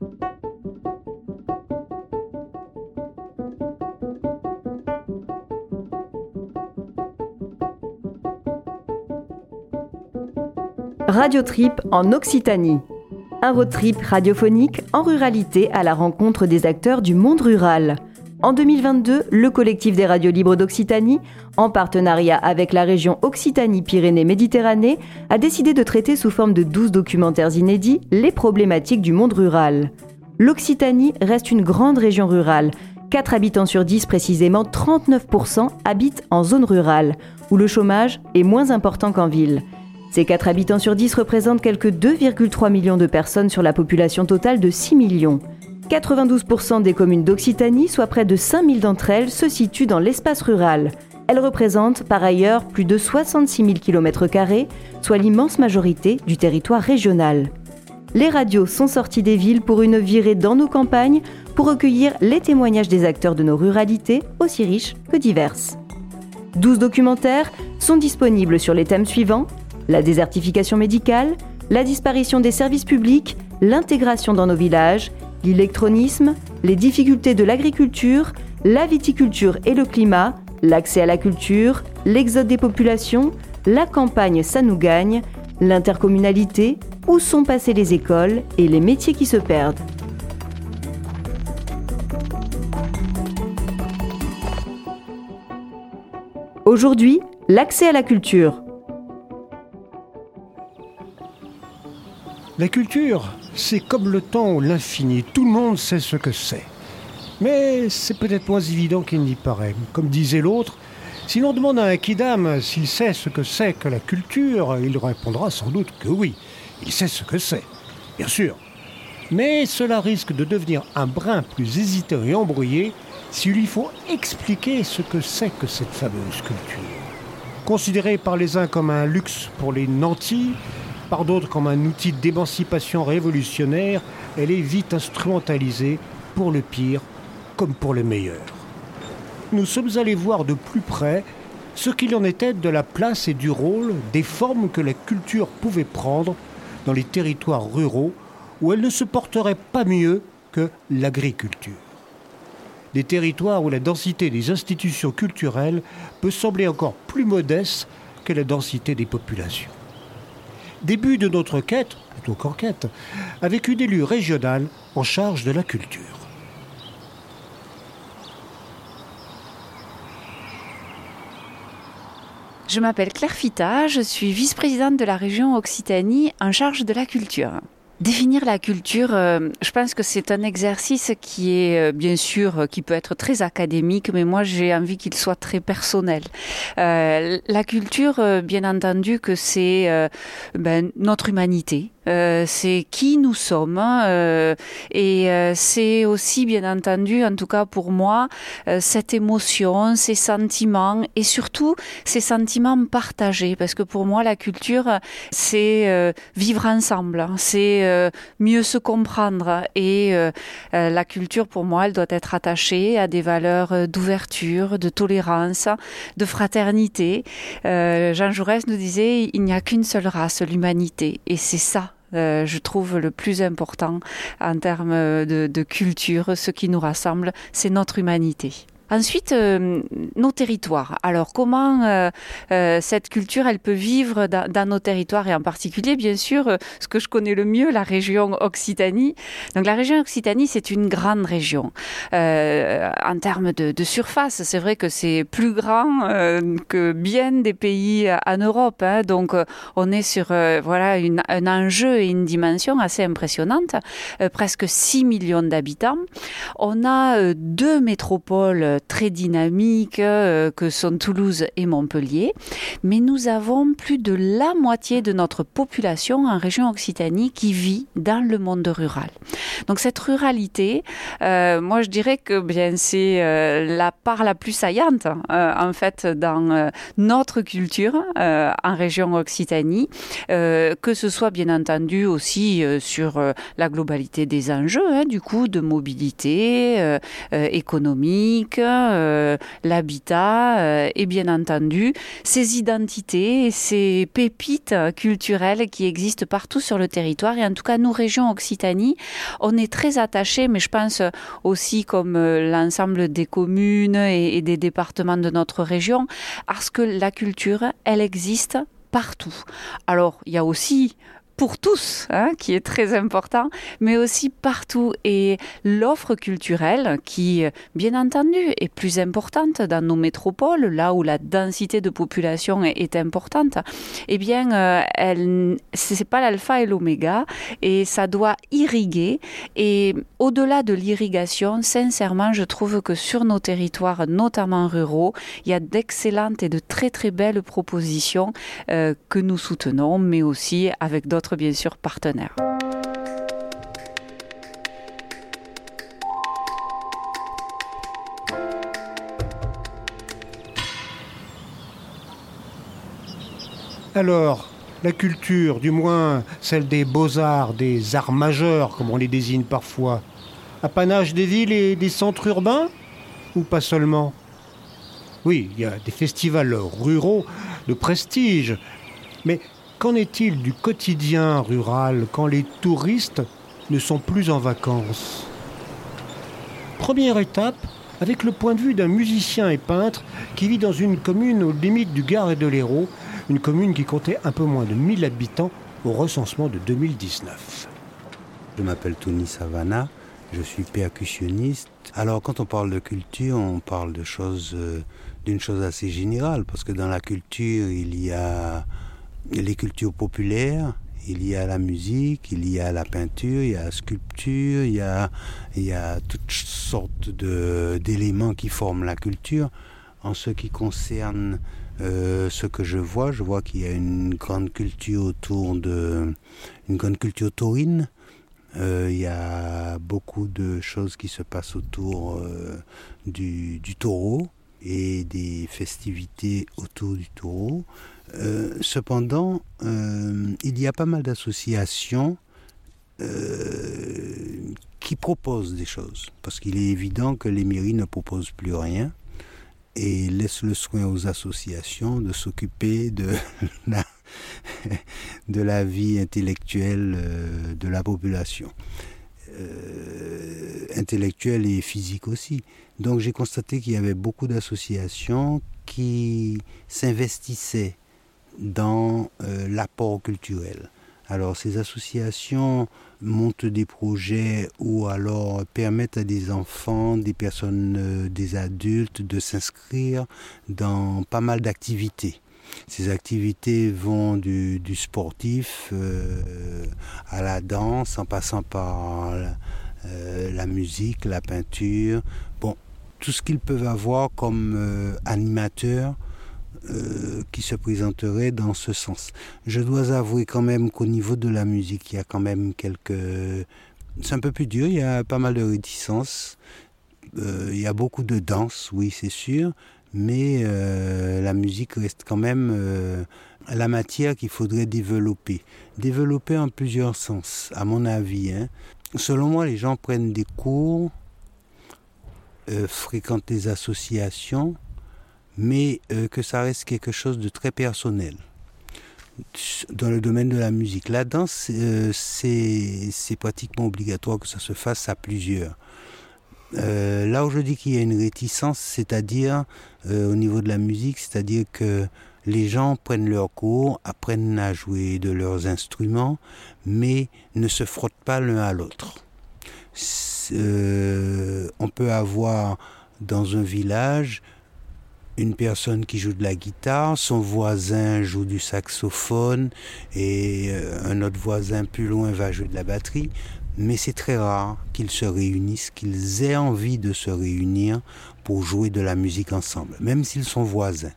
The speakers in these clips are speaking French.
Radio Trip en Occitanie. Un road trip radiophonique en ruralité à la rencontre des acteurs du monde rural. En 2022, le collectif des radios libres d'Occitanie, en partenariat avec la région Occitanie-Pyrénées-Méditerranée, a décidé de traiter sous forme de 12 documentaires inédits les problématiques du monde rural. L'Occitanie reste une grande région rurale. 4 habitants sur 10 précisément, 39% habitent en zone rurale, où le chômage est moins important qu'en ville. Ces 4 habitants sur 10 représentent quelques 2,3 millions de personnes sur la population totale de 6 millions. 92% des communes d'Occitanie, soit près de 5000 d'entre elles, se situent dans l'espace rural. Elles représentent par ailleurs plus de 66 000 km, soit l'immense majorité du territoire régional. Les radios sont sorties des villes pour une virée dans nos campagnes pour recueillir les témoignages des acteurs de nos ruralités, aussi riches que diverses. 12 documentaires sont disponibles sur les thèmes suivants la désertification médicale, la disparition des services publics, l'intégration dans nos villages, l'électronisme, les difficultés de l'agriculture, la viticulture et le climat, l'accès à la culture, l'exode des populations, la campagne ça nous gagne, l'intercommunalité, où sont passées les écoles et les métiers qui se perdent. Aujourd'hui, l'accès à la culture. La culture, c'est comme le temps ou l'infini. Tout le monde sait ce que c'est. Mais c'est peut-être moins évident qu'il n'y paraît. Comme disait l'autre, si l'on demande à un kidam s'il sait ce que c'est que la culture, il répondra sans doute que oui, il sait ce que c'est. Bien sûr. Mais cela risque de devenir un brin plus hésitant et embrouillé s'il lui faut expliquer ce que c'est que cette fameuse culture. Considérée par les uns comme un luxe pour les nantis, par d'autres comme un outil d'émancipation révolutionnaire, elle est vite instrumentalisée pour le pire comme pour le meilleur. Nous sommes allés voir de plus près ce qu'il en était de la place et du rôle, des formes que la culture pouvait prendre dans les territoires ruraux où elle ne se porterait pas mieux que l'agriculture. Des territoires où la densité des institutions culturelles peut sembler encore plus modeste que la densité des populations. Début de notre quête, plutôt qu'enquête, avec une élue régionale en charge de la culture. Je m'appelle Claire Fita, je suis vice-présidente de la région Occitanie en charge de la culture. Définir la culture, euh, je pense que c'est un exercice qui est euh, bien sûr euh, qui peut être très académique, mais moi j'ai envie qu'il soit très personnel. la culture, bien entendu, que c'est ben, notre humanité, euh, c'est qui nous sommes euh, et euh, c'est aussi bien entendu, en tout cas pour moi, cette émotion, ces sentiments et surtout ces sentiments partagés parce que pour moi la culture c'est vivre ensemble, hein. c'est mieux se comprendre et la culture pour moi elle doit être attachée à des valeurs d'ouverture, de tolérance, de fraternité. Jean Jaurès nous disait il n'y a qu'une seule race, l'humanité et c'est ça euh, je trouve le plus important en termes de culture. Ce qui nous rassemble, c'est notre humanité. Ensuite, euh, nos territoires. Alors, comment euh, euh, cette culture, elle peut vivre dans, nos territoires et en particulier, bien sûr, ce que je connais le mieux, la région Occitanie. Donc, la région Occitanie, c'est une grande région. en termes de, surface, c'est vrai que c'est plus grand que bien des pays en Europe. Hein. Donc, on est sur voilà un enjeu et une dimension assez impressionnante. presque 6 millions d'habitants. On a deux métropoles très dynamiques euh, que sont Toulouse et Montpellier, mais nous avons plus de la moitié de notre population en région Occitanie qui vit dans le monde rural. Donc cette ruralité, euh, moi je dirais que bien c'est euh, la part la plus saillante en fait dans notre culture en région Occitanie, que ce soit bien entendu aussi sur la globalité des enjeux, hein, du coup de mobilité économique, l'habitat euh, et bien entendu ces identités ces pépites culturelles qui existent partout sur le territoire. Et en tout cas, nous, région Occitanie, on est très attaché, mais je pense aussi comme l'ensemble des communes et, des départements de notre région, à ce que la culture, elle existe partout. Alors, il y a aussi pour tous, hein, qui est très important, mais aussi partout. Et l'offre culturelle, qui, bien entendu, est plus importante dans nos métropoles, là où la densité de population est, importante, eh bien, euh, elle, c'est pas l'alpha et l'oméga, et ça doit irriguer. Et au-delà de l'irrigation, sincèrement, je trouve que sur nos territoires, notamment ruraux, il y a d'excellentes et de très très belles propositions euh, que nous soutenons, mais aussi avec d'autres bien sûr partenaires. Alors, la culture, du moins celle des beaux-arts, des arts majeurs, comme on les désigne parfois, apanage des villes et des centres urbains Ou pas seulement? Oui, il y a des festivals ruraux de prestige, mais Qu'en est-il du quotidien rural quand les touristes ne sont plus en vacances Première étape, avec le point de vue d'un musicien et peintre qui vit dans une commune aux limites du Gard et de l'Hérault, une commune qui comptait un peu moins de 1000 habitants au recensement de 2019. Je m'appelle Tony Savana, je suis percussionniste. Alors quand on parle de culture, on parle de choses, euh, d'une chose assez générale, parce que dans la culture, il y a les cultures populaires, il y a la musique, il y a la peinture, il y a la sculpture, il y a, toutes sortes d'éléments qui forment la culture. En ce qui concerne euh, ce que je vois, je vois qu'il y a une grande culture autour de une grande culture taurine. Euh, il y a beaucoup de choses qui se passent autour euh, du, taureau et des festivités autour du taureau. Euh, cependant, euh, il y a pas mal d'associations euh, qui proposent des choses, parce qu'il est évident que les mairies ne proposent plus rien et laissent le soin aux associations de s'occuper de la, de la vie intellectuelle de la population. intellectuelle et physique aussi. Donc j'ai constaté qu'il y avait beaucoup d'associations qui s'investissaient dans euh, l'apport culturel. Alors ces associations montent des projets ou alors permettent à des enfants, des personnes, euh, des adultes de s'inscrire dans pas mal d'activités. Ces activités vont du, sportif euh, à la danse en passant par la musique, la peinture, bon, tout ce qu'ils peuvent avoir comme animateurs euh, qui se présenterait dans ce sens. Je dois avouer quand même qu'au niveau de la musique, il y a quand même quelques... C'est un peu plus dur, il y a pas mal de réticences. Euh, il y a beaucoup de danse, oui, c'est sûr, mais euh, la musique reste quand même la matière qu'il faudrait développer. Développer en plusieurs sens, à mon avis. Hein. Selon moi, les gens prennent des cours, fréquentent des associations, mais euh, que ça reste quelque chose de très personnel dans le domaine de la musique. La danse, euh, c'est pratiquement obligatoire que ça se fasse à plusieurs. Euh, là où je dis qu'il y a une réticence, c'est-à-dire au niveau de la musique, c'est-à-dire que les gens prennent leurs cours, apprennent à jouer de leurs instruments, mais ne se frottent pas l'un à l'autre. on peut avoir dans un village une personne qui joue de la guitare, son voisin joue du saxophone et euh, un autre voisin plus loin va jouer de la batterie. Mais c'est très rare qu'ils se réunissent, qu'ils aient envie de se réunir pour jouer de la musique ensemble, même s'ils sont voisins.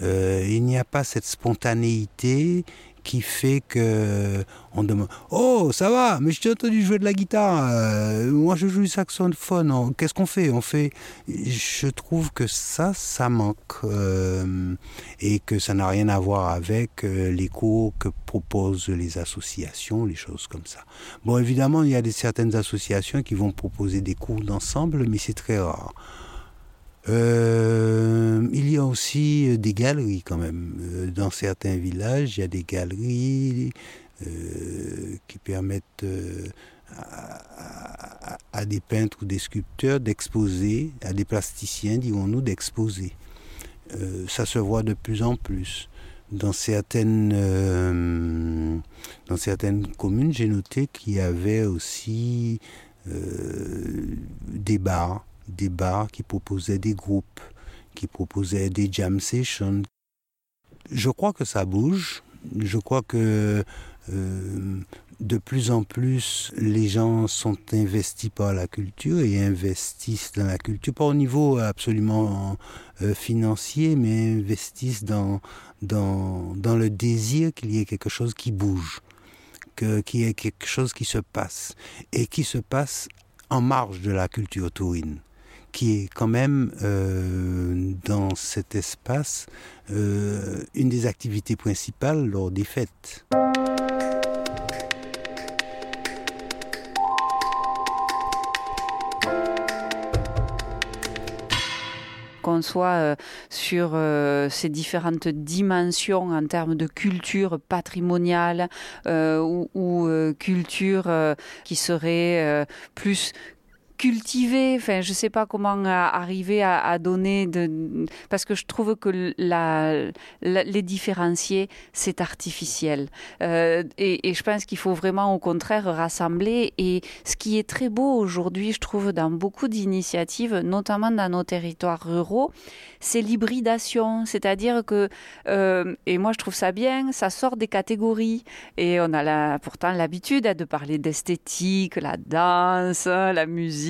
Euh, il n'y a pas cette spontanéité qui fait que on demande Oh, ça va, mais je t'ai entendu jouer de la guitare. Euh, moi, je joue du saxophone. Qu'est-ce qu'on fait? On fait. Je trouve que ça, ça manque euh, et que ça n'a rien à voir avec euh, les cours que proposent les associations, les choses comme ça. Bon, évidemment, il y a des, certaines associations qui vont proposer des cours d'ensemble, mais c'est très rare. Euh, il y a aussi euh, des galeries quand même. Euh, dans certains villages, il y a des galeries qui permettent à, des peintres ou des sculpteurs d'exposer, à des plasticiens, dirons-nous, d'exposer. Euh, ça se voit de plus en plus. Dans certaines, euh, dans certaines communes, j'ai noté qu'il y avait aussi euh, des bars, des bars qui proposaient des groupes, qui proposaient des jam sessions. Je crois que ça bouge. Je crois que de plus en plus, les gens sont investis par la culture et investissent dans la culture, pas au niveau absolument euh, financier, mais investissent dans, dans, dans le désir qu'il y ait quelque chose qui bouge, qu'il y ait quelque chose qui se passe, et qui se passe en marge de la culture taurine qui est quand même euh, dans cet espace euh, une des activités principales lors des fêtes. qu'on soit euh, sur ces différentes dimensions en termes de culture patrimoniale ou culture qui serait plus cultiver, enfin je sais pas comment arriver à, donner de parce que je trouve que les différencier c'est artificiel. Euh, et, je pense qu'il faut vraiment au contraire rassembler. Et ce qui est très beau aujourd'hui je trouve dans beaucoup d'initiatives notamment dans nos territoires ruraux c'est l'hybridation. C'est-à-dire que euh, et moi je trouve ça bien ça sort des catégories. Et on a pourtant l'habitude de parler d'esthétique la danse la musique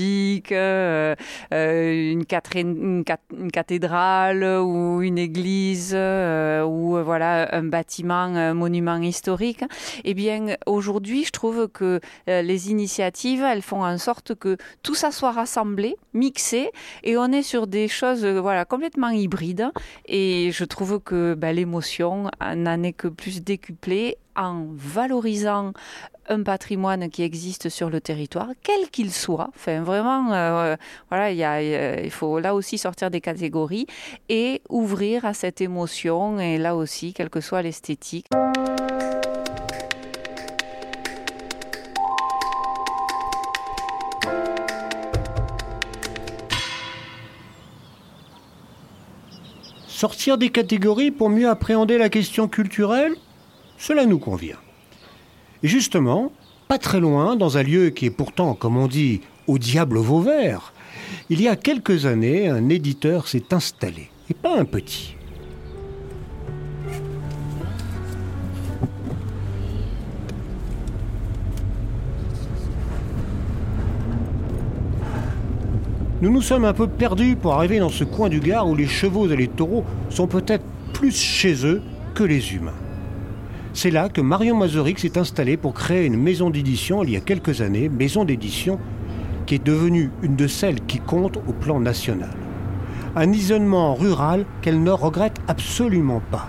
euh, euh, une, cathédrale ou une église euh, ou voilà un bâtiment, un monument historique. Eh bien, aujourd'hui, je trouve que les initiatives, elles font en sorte que tout ça soit rassemblé, mixé, et on est sur des choses voilà complètement hybrides. Et je trouve que ben, l'émotion n'en est que plus décuplée en valorisant un patrimoine qui existe sur le territoire, quel qu'il soit. Enfin, vraiment, euh, voilà, il faut là aussi sortir des catégories et ouvrir à cette émotion, et là aussi, quelle que soit l'esthétique. Sortir des catégories pour mieux appréhender la question culturelle, cela nous convient. Et justement, pas très loin, dans un lieu qui est pourtant, comme on dit, au diable Vauvert, il y a quelques années, un éditeur s'est installé, et pas un petit. Nous nous sommes un peu perdus pour arriver dans ce coin du Gard où les chevaux et les taureaux sont peut-être plus chez eux que les humains. C'est là que Marion Mazurix s'est installée pour créer une maison d'édition il y a quelques années, maison d'édition qui est devenue une de celles qui comptent au plan national. Un isolement rural qu'elle ne regrette absolument pas.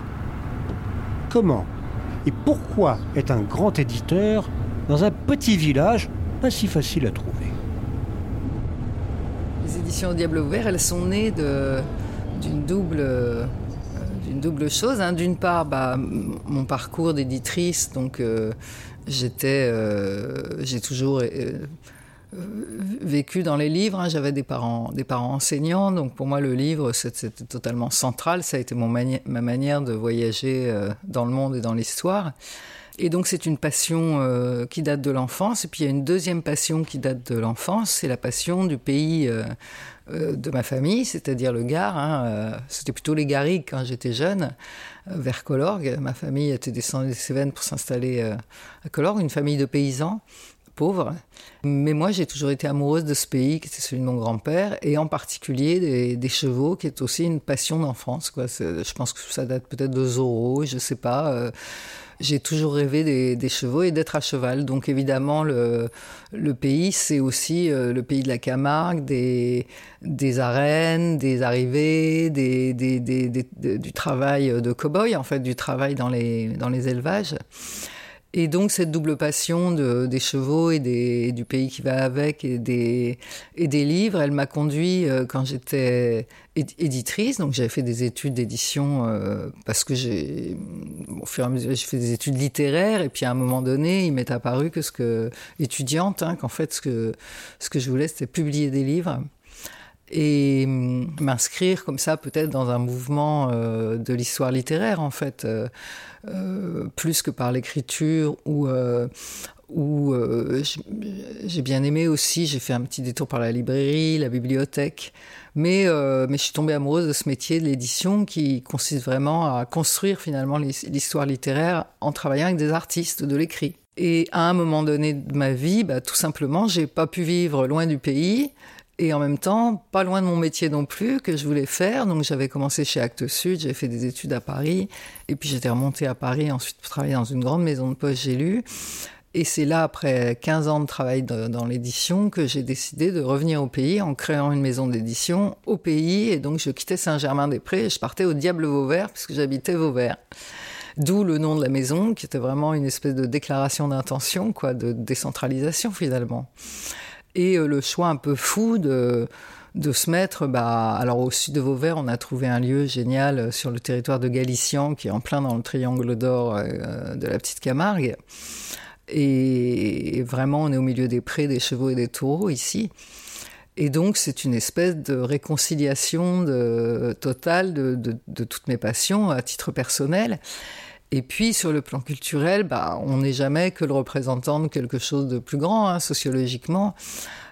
Comment et pourquoi est un grand éditeur dans un petit village pas si facile à trouver? Les éditions Diable Ouvert, elles sont nées d'une double une double chose. Hein. D'une part, bah, mon parcours d'éditrice, donc euh, j'étais, euh, j'ai toujours euh, vécu dans les livres. Hein. J'avais des parents, des parents enseignants, donc pour moi le livre c'était totalement central. Ça a été mon ma manière de voyager dans le monde et dans l'histoire. Et donc c'est une passion qui date de l'enfance. Et puis il y a une deuxième passion qui date de l'enfance, c'est la passion du pays de ma famille, c'est-à-dire le Gard. Hein, C'était plutôt les Garrigues quand j'étais jeune, vers Colorgue. Ma famille était descendue des Cévennes pour s'installer à Colorgue, une famille de paysans pauvres. Mais moi, j'ai toujours été amoureuse de ce pays, qui était celui de mon grand-père, et en particulier des, chevaux, qui est aussi une passion d'enfance. Je pense que ça date peut-être de Zorro, je sais pas j'ai toujours rêvé des, des chevaux et d'être à cheval. Donc évidemment, le, le pays, c'est aussi euh, le pays de la Camargue, des, des arènes, des arrivées, des, des, du travail de cow-boy, en fait, du travail dans les, dans les élevages. Et donc cette double passion de, des chevaux et, des, du pays qui va avec et des, et des livres, elle m'a conduit euh, quand j'étais éditrice. Donc j'avais fait des études d'édition euh, parce que j'ai, au fur et à mesure, j'ai fait des études littéraires. Et puis à un moment donné, il m'est apparu que ce que étudiante, hein, qu'en fait ce que ce que je voulais, c'était publier des livres et hum, m'inscrire comme ça peut-être dans un mouvement euh, de l'histoire littéraire en fait euh, plus que par l'écriture ou où j'ai bien aimé aussi, j'ai fait un petit détour par la librairie, la bibliothèque, mais, mais je suis tombée amoureuse de ce métier de l'édition qui consiste vraiment à construire finalement l'histoire littéraire en travaillant avec des artistes de l'écrit. Et à un moment donné de ma vie, bah, tout simplement, j'ai pas pu vivre loin du pays, et en même temps, pas loin de mon métier non plus, que je voulais faire. Donc j'avais commencé chez Actes Sud, j'ai fait des études à Paris, et puis j'étais remontée à Paris ensuite pour travailler dans une grande maison de poste, j'ai lu. Et c'est là, après 15 ans de travail dans l'édition, que j'ai décidé de revenir au pays en créant une maison d'édition au pays. Et donc je quittais Saint-Germain-des-Prés et je partais au Diable Vauvert, puisque j'habitais Vauvert. D'où le nom de la maison, qui était vraiment une espèce de déclaration d'intention, quoi, de décentralisation finalement et euh, le choix un peu fou de de se mettre, bah, alors au sud de Vauvert, on a trouvé un lieu génial euh, sur le territoire de Galician, qui est en plein dans le triangle d'or euh, de la petite Camargue. Et vraiment, on est au milieu des prés, des chevaux et des taureaux ici. Et donc, c'est une espèce de réconciliation totale de, toutes mes passions à titre personnel. Et puis sur le plan culturel, bah, on n'est jamais que le représentant de quelque chose de plus grand hein, sociologiquement.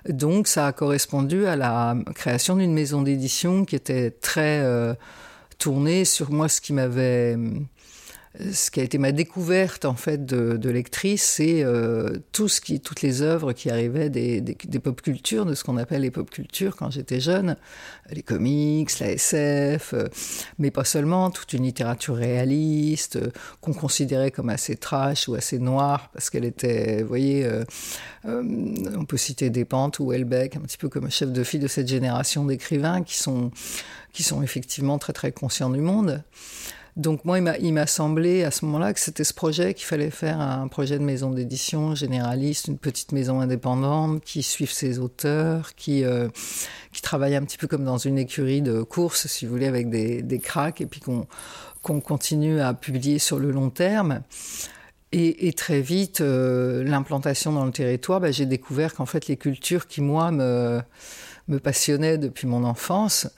Donc ça a correspondu à la création d'une maison d'édition qui était très euh, tournée sur moi ce qui m'avait ce qui a été ma découverte en fait de, de lectrice, c'est euh, tout ce qui, toutes les œuvres qui arrivaient des, des, des pop cultures, de ce qu'on appelle les pop cultures quand j'étais jeune, les comics, la SF, euh, mais pas seulement, toute une littérature réaliste euh, qu'on considérait comme assez trash ou assez noire parce qu'elle était, vous voyez, on peut citer Despentes ou Houellebecq, un petit peu comme chef de file de cette génération d'écrivains qui sont qui sont effectivement très très conscients du monde. Donc moi, il m'a semblé à ce moment-là que c'était ce projet qu'il fallait faire un projet de maison d'édition généraliste, une petite maison indépendante qui suive ses auteurs, qui euh, qui travaille un petit peu comme dans une écurie de course, si vous voulez, avec des, des cracks, et puis qu'on continue à publier sur le long terme. Et, et très vite, euh, l'implantation dans le territoire, bah, j'ai découvert qu'en fait, les cultures qui, moi, me, me passionnaient depuis mon enfance,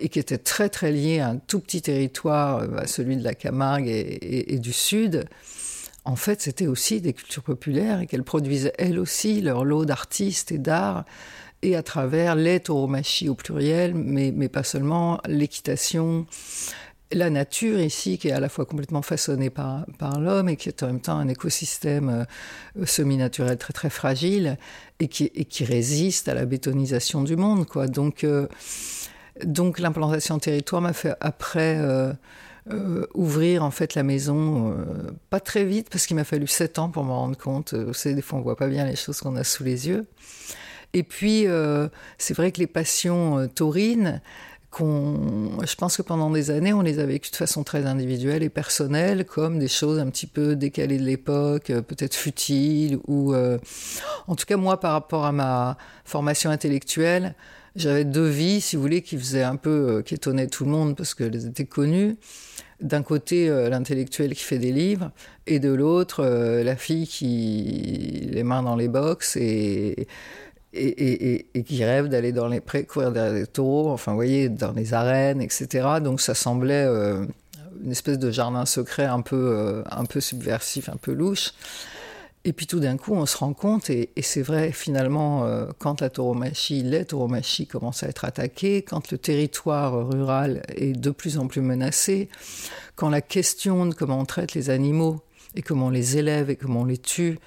et qui était très très lié à un tout petit territoire, euh, à celui de la Camargue et, du Sud, en fait c'était aussi des cultures populaires et qu'elles produisaient elles aussi leur lot d'artistes et d'art et à travers les tauromachie au pluriel, mais, mais pas seulement l'équitation, la nature ici qui est à la fois complètement façonnée par, par l'homme et qui est en même temps un écosystème euh, semi-naturel très très fragile et qui, et qui résiste à la bétonisation du monde. Quoi. Donc euh, donc l'implantation territoire m'a fait après euh, euh, ouvrir en fait la maison euh, pas très vite parce qu'il m'a fallu sept ans pour me rendre compte. Savez, des fois on voit pas bien les choses qu'on a sous les yeux. Et puis c'est vrai que les passions taurines, je pense que pendant des années, on les a vécues de façon très individuelle et personnelle, comme des choses un petit peu décalées de l'époque, peut-être futiles, ou en tout cas moi par rapport à ma formation intellectuelle, j'avais deux vies, si vous voulez, qui faisaient un peu, euh, qui étonnaient tout le monde parce qu'elles étaient connues. D'un côté, euh, l'intellectuel qui fait des livres, et de l'autre, euh, la fille qui les mains dans les box et, et, et, et qui rêve d'aller dans les prés, courir derrière des taureaux, enfin, vous voyez, dans les arènes, etc. Donc ça semblait une espèce de jardin secret un peu, un peu subversif, un peu louche. Et puis tout d'un coup, on se rend compte, et, c'est vrai finalement, euh, quand la tauromachie, les tauromachies commencent à être attaquées, quand le territoire rural est de plus en plus menacé, quand la question de comment on traite les animaux et comment on les élève et comment on les tue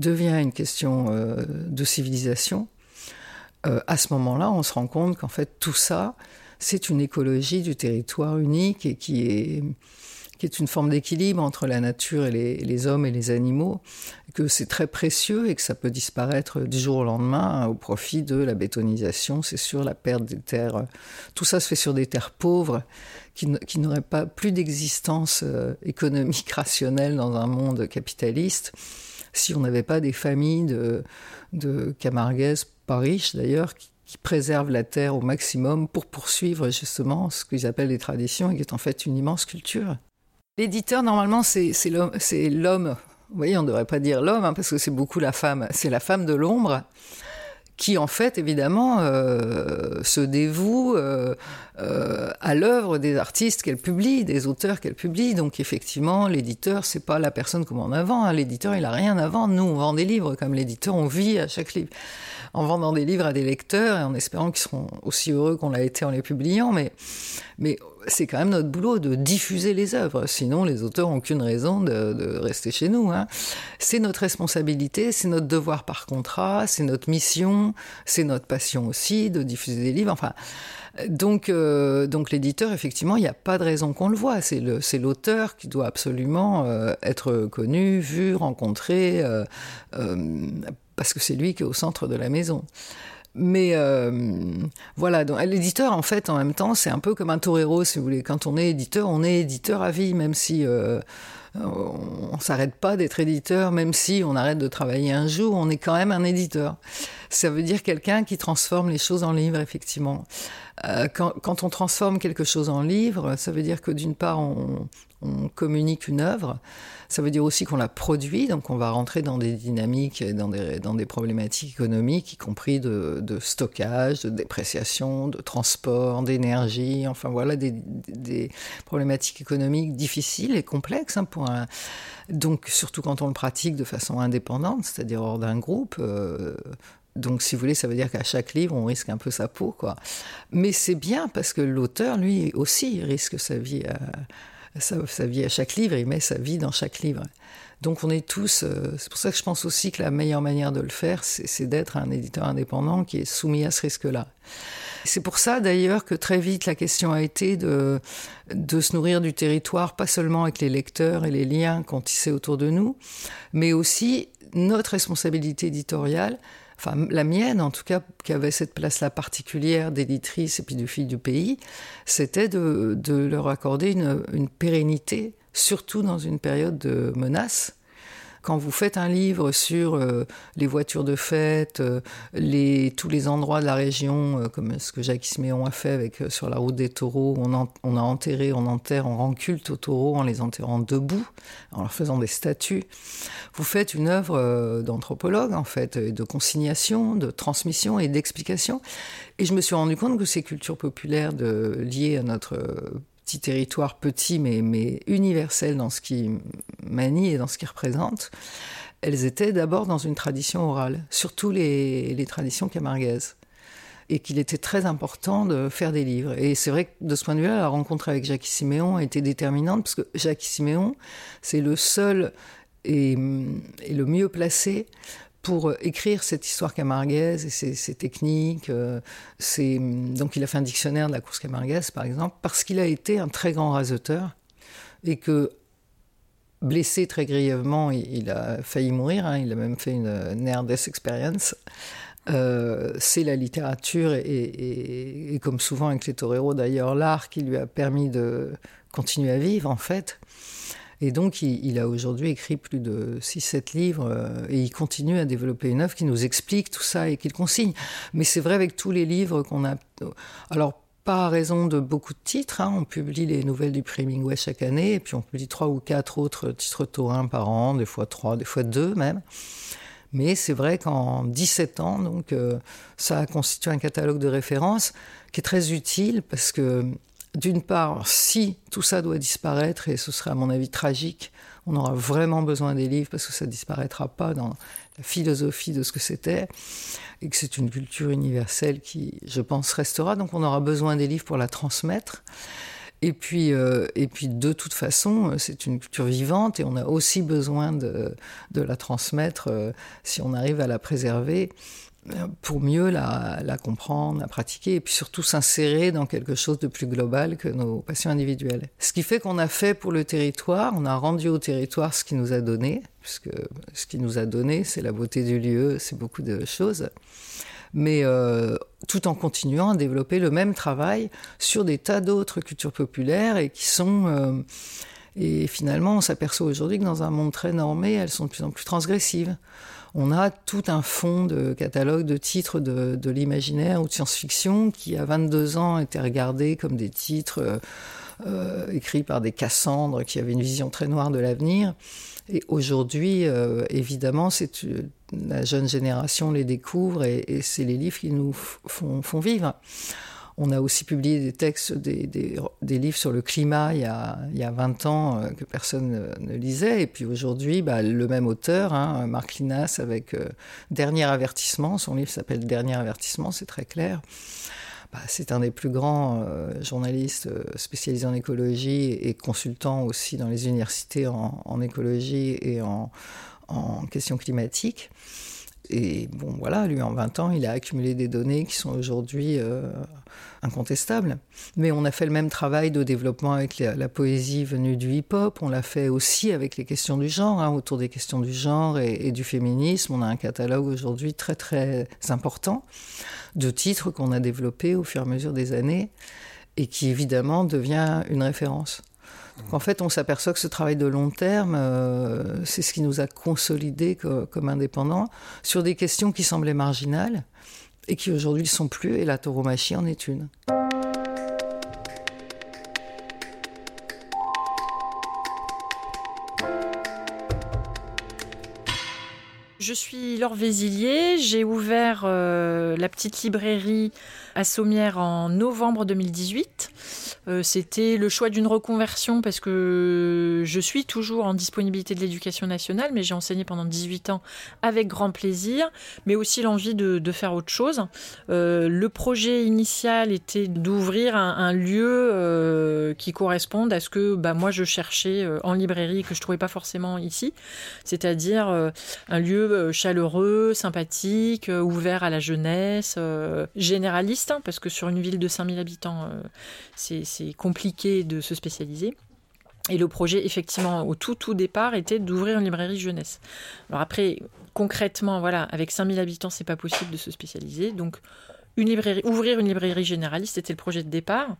devient une question euh, de civilisation, euh, à ce moment-là, on se rend compte qu'en fait tout ça, c'est une écologie du territoire unique et qui est qui est une forme d'équilibre entre la nature et les, hommes et les animaux, que c'est très précieux et que ça peut disparaître du jour au lendemain au profit de la bétonisation, c'est sûr, la perte des terres. Tout ça se fait sur des terres pauvres qui, n'auraient pas plus d'existence euh, économique rationnelle dans un monde capitaliste si on n'avait pas des familles de, de pas riches d'ailleurs, qui, qui préservent la terre au maximum pour poursuivre justement ce qu'ils appellent les traditions et qui est en fait une immense culture. L'éditeur, normalement, c'est l'homme. Vous voyez, on ne devrait pas dire l'homme, hein, parce que c'est beaucoup la femme. C'est la femme de l'ombre qui en fait évidemment euh, se dévoue euh, euh, à l'œuvre des artistes qu'elle publie, des auteurs qu'elle publie. Donc effectivement, l'éditeur c'est pas la personne comme en avant. Hein. L'éditeur il a rien à vendre. Nous on vend des livres comme l'éditeur, on vit à chaque livre en vendant des livres à des lecteurs et en espérant qu'ils seront aussi heureux qu'on l'a été en les publiant. Mais, mais c'est quand même notre boulot de diffuser les œuvres. Sinon, les auteurs n'ont aucune raison de, rester chez nous. Hein. C'est notre responsabilité, c'est notre devoir par contrat, c'est notre mission, c'est notre passion aussi de diffuser des livres. Enfin, donc, euh, donc l'éditeur, effectivement, il n'y a pas de raison qu'on le voit. C'est l'auteur qui doit absolument euh, être connu, vu, rencontré. Euh, parce que c'est lui qui est au centre de la maison. Mais euh, voilà, l'éditeur, en fait, en même temps, c'est un peu comme un torero, si vous voulez. Quand on est éditeur, on est éditeur à vie, même si euh, on s'arrête pas d'être éditeur, même si on arrête de travailler un jour, on est quand même un éditeur. Ça veut dire quelqu'un qui transforme les choses en livre, effectivement. Euh, quand, quand, on transforme quelque chose en livre, ça veut dire que d'une part, on, on communique une œuvre. Ça veut dire aussi qu'on la produit, donc on va rentrer dans des dynamiques, dans des, dans des problématiques économiques, y compris de, stockage, de dépréciation, de transport, d'énergie, enfin voilà, des, problématiques économiques difficiles et complexes hein. Donc surtout quand on le pratique de façon indépendante, c'est-à-dire hors d'un groupe, euh, donc, si vous voulez, ça veut dire qu'à chaque livre, on risque un peu sa peau, quoi. Mais c'est bien parce que l'auteur, lui aussi, risque sa vie à, sa, vie à chaque livre, il met sa vie dans chaque livre. Donc on est tous, euh, c'est pour ça que je pense aussi que la meilleure manière de le faire, c'est d'être un éditeur indépendant qui est soumis à ce risque-là. C'est pour ça d'ailleurs que très vite la question a été de, de se nourrir du territoire, pas seulement avec les lecteurs et les liens qu'on tissait autour de nous, mais aussi notre responsabilité éditoriale enfin la mienne en tout cas, qui avait cette place-là particulière d'éditrice et puis de fille du pays, c'était de, leur accorder une, une pérennité, surtout dans une période de menace quand vous faites un livre sur euh, les voitures de fête, euh, tous les endroits de la région, euh, comme ce que Jacques Isméon a fait avec sur la route des taureaux, on, a enterré, on enterre, on rend culte aux taureaux en les enterrant debout, en leur faisant des statues. Vous faites une œuvre d'anthropologue en fait, de consignation, de transmission et d'explication. Et je me suis rendu compte que ces cultures populaires liées à notre territoire petit mais, mais universel dans ce qui manie et dans ce qui représente, elles étaient d'abord dans une tradition orale, surtout les, traditions camarguaises et qu'il était très important de faire des livres. Et c'est vrai que de ce point de vue-là, la rencontre avec Jacques Siméon a été déterminante, parce que Jacques Siméon, c'est le seul et, le mieux placé pour euh, écrire cette histoire camarguaise et ses, techniques. Euh, donc il a fait un dictionnaire de la course camarguaise, par exemple, parce qu'il a été un très grand raseteur et que blessé très grièvement, il, a failli mourir, hein, il a même fait une near death experience. Euh, c'est la littérature et, et, comme souvent avec les toreros d'ailleurs, l'art qui lui a permis de continuer à vivre en fait. Et donc, il, a aujourd'hui écrit plus de 6-7 livres euh, et il continue à développer une œuvre qui nous explique tout ça et qu'il consigne. Mais c'est vrai avec tous les livres qu'on a. Alors, pas à raison de beaucoup de titres. Hein. On publie les nouvelles du prix Hemingway chaque année, et puis on publie trois ou quatre autres titres taurins par an, des fois trois, des fois deux même. Mais c'est vrai qu'en 17 ans, donc, euh, ça a constitué un catalogue de références qui est très utile parce que d'une part, si tout ça doit disparaître, et ce serait à mon avis tragique, on aura vraiment besoin des livres parce que ça disparaîtra pas dans la philosophie de ce que c'était, et que c'est une culture universelle qui, je pense, restera. Donc on aura besoin des livres pour la transmettre. Et puis, euh, et puis de toute façon, c'est une culture vivante et on a aussi besoin de, de la transmettre euh, si on arrive à la préserver pour mieux la, comprendre, la pratiquer et puis surtout s'insérer dans quelque chose de plus global que nos passions individuelles. Ce qui fait qu'on a fait pour le territoire, on a rendu au territoire ce qu'il nous a donné, puisque ce qu'il nous a donné, c'est la beauté du lieu, c'est beaucoup de choses, mais euh, tout en continuant à développer le même travail sur des tas d'autres cultures populaires et qui sont... Euh, et finalement, on s'aperçoit aujourd'hui que dans un monde très normé, elles sont de plus en plus transgressives on a tout un fond de catalogue de titres de, l'imaginaire ou de science-fiction qui, à 22 ans, étaient regardés comme des titres euh, euh, écrits par des Cassandres qui avaient une vision très noire de l'avenir. Et aujourd'hui, euh, évidemment, la jeune génération les découvre et, c'est les livres qui nous font vivre. On a aussi publié des textes, des, livres sur le climat il y a, il 20 ans euh, que personne ne, lisait. Et puis aujourd'hui, bah, le même auteur, hein, Marc Linas, avec euh, Dernier avertissement, son livre s'appelle Dernier avertissement, c'est très clair. Bah, c'est un des plus grands euh, journalistes spécialisés en écologie et consultant aussi dans les universités en, écologie et en, questions climatiques. Et bon, voilà, lui, en 20 ans, il a accumulé des données qui sont aujourd'hui incontestables. Mais on a fait le même travail de développement avec la, poésie venue du hip-hop. On l'a fait aussi avec les questions du genre, hein, autour des questions du genre et, du féminisme. On a un catalogue aujourd'hui très, très important de titres qu'on a développés au fur et à mesure des années et qui, évidemment, devient une référence en fait, on s'aperçoit que ce travail de long terme, euh, c'est ce qui nous a consolidés comme indépendants sur des questions qui semblaient marginales et qui aujourd'hui ne sont plus, et la tauromachie en est une. Je suis Laure Vésilier, j'ai ouvert euh, la petite librairie à Sommières en novembre 2018. Euh, c'était le choix d'une reconversion parce que je suis toujours en disponibilité de l'éducation nationale, mais j'ai enseigné pendant 18 ans avec grand plaisir, mais aussi l'envie de, faire autre chose. Euh, le projet initial était d'ouvrir un, lieu euh, qui corresponde à ce que bah, moi je cherchais en librairie que je trouvais pas forcément ici, c'est-à-dire un lieu chaleureux, sympathique, ouvert à la jeunesse, généraliste, hein, parce que sur une ville de 5000 habitants, c'est c'est compliqué de se spécialiser. Et le projet, effectivement, au tout tout départ, était d'ouvrir une librairie jeunesse. Alors après, concrètement, voilà, avec 5000 habitants, c'est pas possible de se spécialiser. Donc, ouvrir une librairie généraliste, c'était le projet de départ.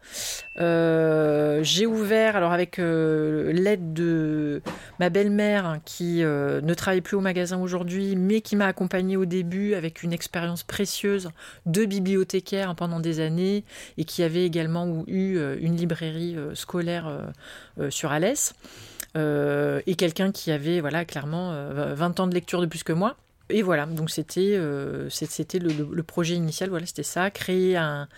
Euh, j'ai ouvert, alors avec euh, l'aide de ma belle-mère hein, qui euh, ne travaille plus au magasin aujourd'hui, mais qui m'a accompagnée au début avec une expérience précieuse de bibliothécaire pendant des années et qui avait également eu une librairie scolaire sur Alès. et quelqu'un qui avait voilà clairement 20 ans de lecture de plus que moi et voilà, donc c'était euh, c'était le, projet initial, voilà, c'était ça, créer un,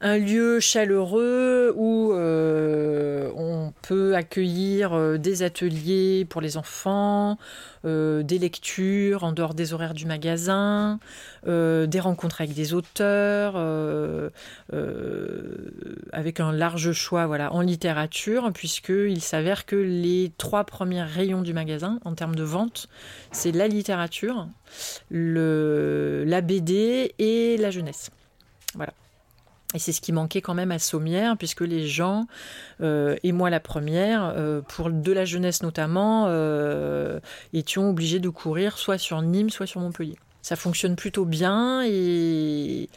lieu chaleureux où euh, on peut accueillir euh, des ateliers pour les enfants, des lectures en dehors des horaires du magasin, des rencontres avec des auteurs, avec un large choix voilà, en littérature, puisqu'il s'avère que les trois premiers rayons du magasin en termes de vente, c'est la littérature, le, la BD et la jeunesse. Voilà. Et c'est ce qui manquait quand même à Sommières, puisque les gens, euh, et moi la première, euh, pour de la jeunesse notamment, euh, étions obligés de courir soit sur Nîmes, soit sur Montpellier. Ça fonctionne plutôt bien et,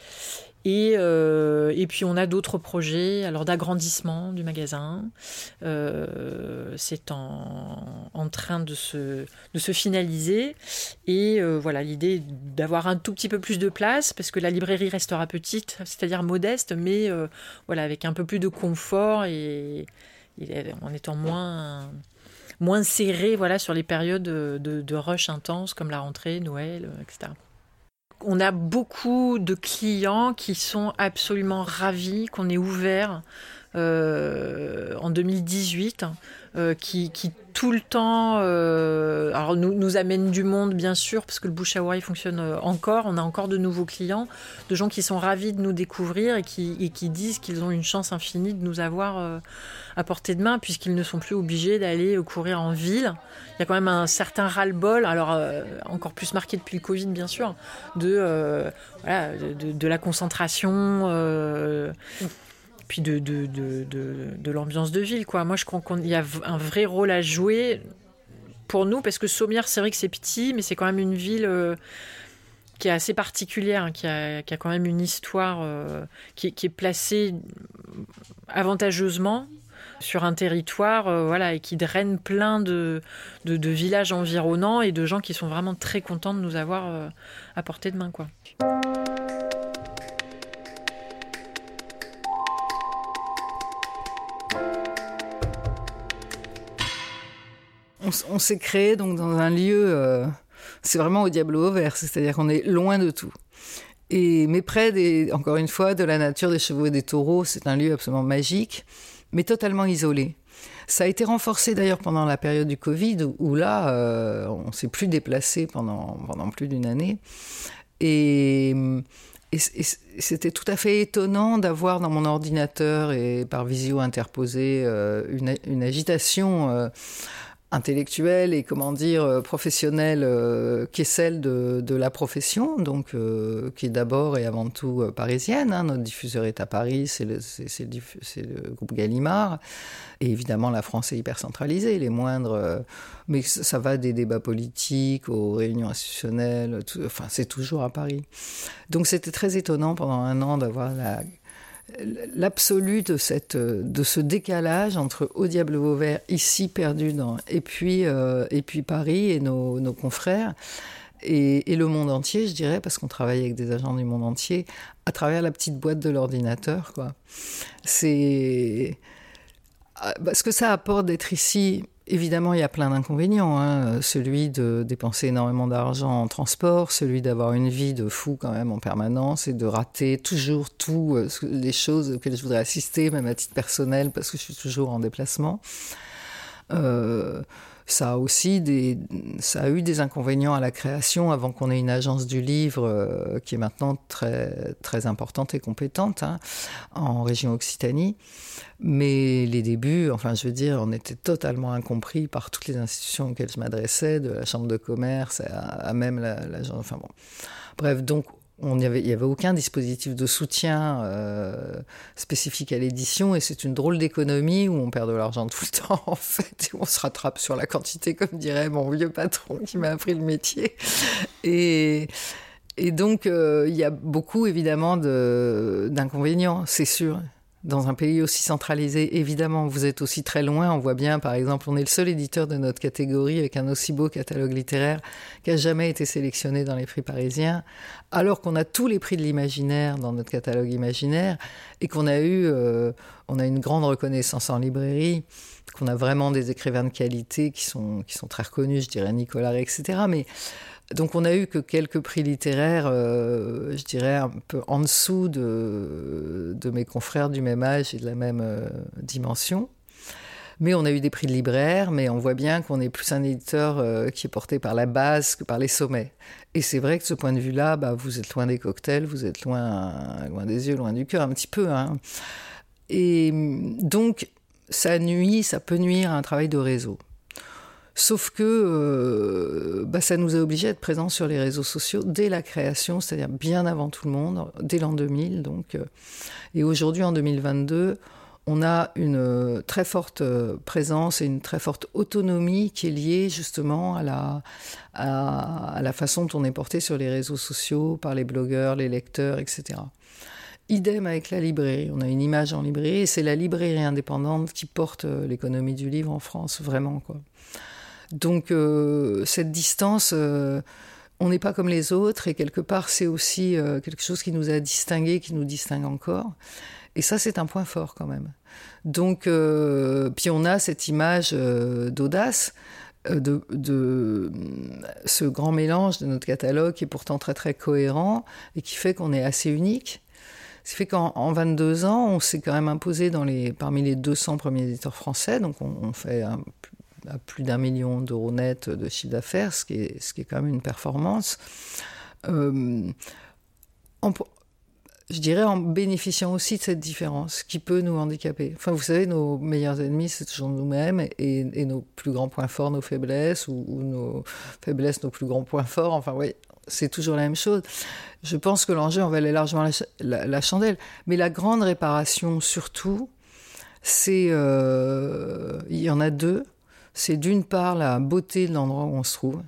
et, euh, et, puis on a d'autres projets alors d'agrandissement du magasin. Euh, c'est en, train de se, finaliser. Et euh, voilà, l'idée d'avoir un tout petit peu plus de place, parce que la librairie restera petite, c'est-à-dire modeste, mais euh, voilà, avec un peu plus de confort et, en étant moins moins serré voilà, sur les périodes de, de rush intense comme la rentrée, Noël, etc on a beaucoup de clients qui sont absolument ravis qu'on ait ouvert en 2018 qui, qui, tout le temps alors nous, amène du monde bien sûr parce que le bouche à fonctionne encore on a encore de nouveaux clients de gens qui sont ravis de nous découvrir et qui, disent qu'ils ont une chance infinie de nous avoir à portée de main puisqu'ils ne sont plus obligés d'aller courir en ville. Il y a quand même un certain ras-le-bol, alors euh, encore plus marqué depuis le Covid bien sûr, euh, de, la concentration. Euh, de, de, de, de l'ambiance de ville. Quoi. Moi, je crois qu'il y a un vrai rôle à jouer pour nous, parce que Sommières, c'est vrai que c'est petit, mais c'est quand même une ville qui est assez particulière, hein, qui, a, qui, a, quand même une histoire qui, qui, est placée avantageusement sur un territoire euh, voilà, et qui draine plein de, de, villages environnants et de gens qui sont vraiment très contents de nous avoir euh, à portée de main. Quoi. On, s'est créé donc dans un lieu, euh, c'est vraiment au diablo vert, c'est-à-dire qu'on est loin de tout. Et, mais près, encore une fois, de la nature des chevaux et des taureaux, c'est un lieu absolument magique mais totalement isolé. Ça a été renforcé d'ailleurs pendant la période du Covid, où là, euh, on s'est plus déplacé pendant, plus d'une année. Et, c'était tout à fait étonnant d'avoir dans mon ordinateur et par visio interposé euh, une, une, agitation. Euh, intellectuelle et comment dire euh, professionnelle euh, qui est celle de, de la profession, donc euh, qui est d'abord et avant tout parisienne. Hein. Notre diffuseur est à Paris, c'est le, groupe Gallimard. Et évidemment, la France est hyper centralisée, les moindres. mais ça va des débats politiques aux réunions institutionnelles. Enfin, c'est toujours à Paris. Donc c'était très étonnant pendant un an d'avoir la l'absolu de, cette, de ce décalage entre Au Diable Vauvert, ici perdu dans, et, puis, euh, et puis Paris et nos, nos confrères. Et, et, le monde entier, je dirais, parce qu'on travaille avec des agents du monde entier, à travers la petite boîte de l'ordinateur. quoi. C'est. Ah, ce que ça apporte d'être ici, Évidemment, il y a plein d'inconvénients. Hein. Celui de dépenser énormément d'argent en transport, celui d'avoir une vie de fou quand même en permanence et de rater toujours tout euh, les choses auxquelles je voudrais assister, même à titre personnel, parce que je suis toujours en déplacement. Euh, ça a aussi des, ça a eu des inconvénients à la création avant qu'on ait une agence du livre euh, qui est maintenant très, très importante et compétente hein, en région Occitanie. Mais les débuts, enfin, je veux dire, on était totalement incompris par toutes les institutions auxquelles je m'adressais, de la chambre de commerce à, même l'agence. La, enfin bon. Bref, donc il n'y avait, avait, aucun dispositif de soutien euh, spécifique à l'édition et c'est une drôle d'économie où on perd de l'argent tout le temps en fait et on se rattrape sur la quantité comme dirait mon vieux patron qui m'a appris le métier. Et, et donc euh, il y a beaucoup évidemment d'inconvénients c'est sûr dans un pays aussi centralisé, évidemment, vous êtes aussi très loin. On voit bien, par exemple, on est le seul éditeur de notre catégorie avec un aussi beau catalogue littéraire qui a jamais été sélectionné dans les prix parisiens, alors qu'on a tous les prix de l'imaginaire dans notre catalogue imaginaire et qu'on a eu, euh, on a une grande reconnaissance en librairie, qu'on a vraiment des écrivains de qualité qui sont qui sont très reconnus, je dirais Nicolas, etc. Mais donc on a eu que quelques prix littéraires, euh, je dirais un peu en dessous de, de, mes confrères du même âge et de la même euh, dimension. Mais on a eu des prix de libraire, mais on voit bien qu'on est plus un éditeur euh, qui est porté par la base que par les sommets. Et c'est vrai que de ce point de vue-là, bah, vous êtes loin des cocktails, vous êtes loin, loin des yeux, loin du cœur, un petit peu. Hein. Et donc, ça nuit, ça peut nuire à un travail de réseau. Sauf que euh, bah, ça nous a obligés à être présents sur les réseaux sociaux dès la création, c'est-à-dire bien avant tout le monde, dès l'an 2000. Donc, euh, et aujourd'hui, en 2022, on a une euh, très forte présence et une très forte autonomie qui est liée justement à la, façon dont on est porté sur les réseaux sociaux par les blogueurs, les lecteurs, etc. Idem avec la librairie. On a une image en librairie et c'est la librairie indépendante qui porte l'économie du livre en France, vraiment. quoi. Donc euh, cette distance, euh, on n'est pas comme les autres et quelque part c'est aussi euh, quelque chose qui nous a distingués, qui nous distingue encore. Et ça c'est un point fort quand même. Donc puis on a cette image d'audace. De, ce grand mélange de notre catalogue qui est pourtant très très cohérent et qui fait qu'on est assez unique. Ce qui fait qu'en 22 ans, on s'est quand même imposé parmi les 200 premiers éditeurs français. Donc on, fait à plus d'un million d'euros net de chiffre d'affaires, ce, qui est, ce qui est quand même une performance. Euh, je dirais en bénéficiant aussi de cette différence qui peut nous handicaper. Enfin, vous savez, nos meilleurs ennemis, c'est toujours nous-mêmes et, nos plus grands points forts, nos faiblesses ou, nos faiblesses, nos plus grands points forts. Enfin, oui, c'est toujours la même chose. Je pense que l'enjeu en valait largement la, chandelle. Mais la grande réparation, surtout, c'est. Euh, il y en a deux. C'est d'une part la beauté de l'endroit où on se trouve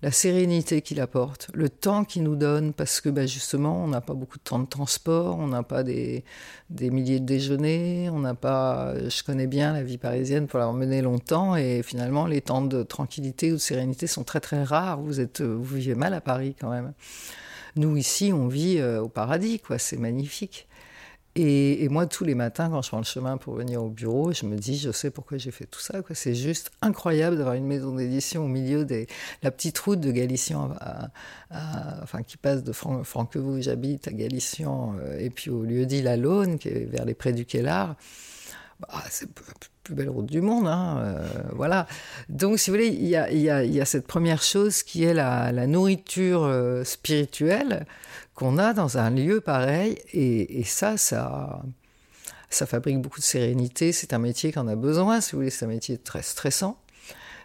la sérénité qu'il apporte, le temps qu'il nous donne, parce que bah, justement, on n'a pas beaucoup de temps de transport, on n'a pas des, milliers de déjeuners, on n'a pas. Je connais bien la vie parisienne pour l'avoir menée longtemps, et finalement, les temps de tranquillité ou de sérénité sont très très rares. Vous êtes, vous vivez mal à Paris quand même. Nous ici, on vit euh, au paradis, quoi. C'est magnifique. Et, moi, tous les matins, quand je prends le chemin pour venir au bureau, je me dis, je sais pourquoi j'ai fait tout ça. C'est juste incroyable d'avoir une maison d'édition au milieu de la petite route de Galician, enfin, qui passe de Fran où j'habite, à Galician, euh, et puis au lieu dit La Laune, qui est vers les prés du Kellar. Bah, c'est la plus belle route du monde, hein, euh, voilà. Donc, si vous voulez, il y a, cette première chose qui est la, nourriture euh, spirituelle qu'on a dans un lieu pareil. Et, ça, ça, ça fabrique beaucoup de sérénité. C'est un métier qu'on a besoin, si vous voulez. C'est un métier très stressant.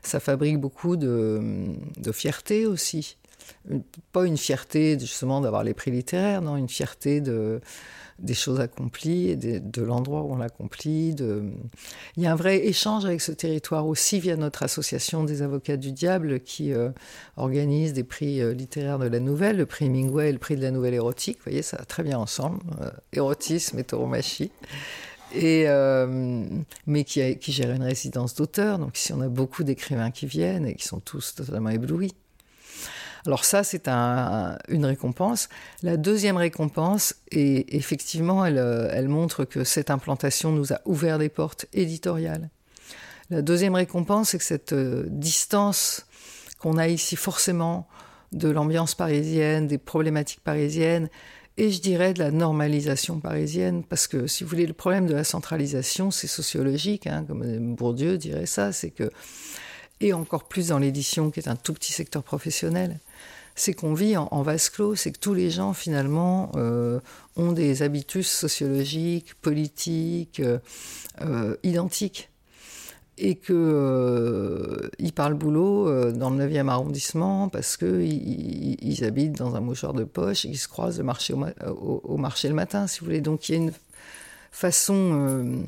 Ça fabrique beaucoup de, de fierté aussi. Pas une fierté justement d'avoir les prix littéraires, non, une fierté de, des choses accomplies, de, l'endroit où on l'accomplit. Il y a un vrai échange avec ce territoire aussi via notre association des avocats du diable qui euh, organise des prix euh, littéraires de la nouvelle, le prix Mingway et le prix de la nouvelle érotique. Vous voyez, ça va très bien ensemble, euh, érotisme et tauromachie. Et, mais qui, qui gère une résidence d'auteur. Donc ici, on a beaucoup d'écrivains qui viennent et qui sont tous totalement éblouis. Alors ça, c'est une récompense. La deuxième récompense, et effectivement, euh, elle, montre que cette implantation nous a ouvert des portes éditoriales. La deuxième récompense, c'est que cette euh, distance qu'on a ici forcément de l'ambiance parisienne, des problématiques parisiennes, et je dirais de la normalisation parisienne, parce que si vous voulez, le problème de la centralisation, c'est sociologique, hein, comme Bourdieu dirait ça, c'est que, et encore plus dans l'édition, qui est un tout petit secteur professionnel, c'est qu'on vit en, vase clos, c'est que tous les gens finalement euh, ont des habitus sociologiques, politiques, euh, euh, identiques. Et qu'ils parlent boulot dans le 9e arrondissement parce qu'ils ils habitent dans un mouchoir de poche et qu'ils se croisent au marché, le matin, si vous voulez. Donc il y a une façon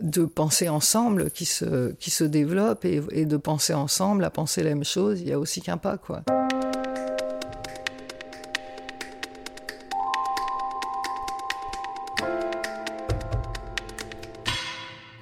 de penser ensemble qui se, développe et, et, de penser ensemble à penser la même chose. Il y a aussi qu'un pas, quoi.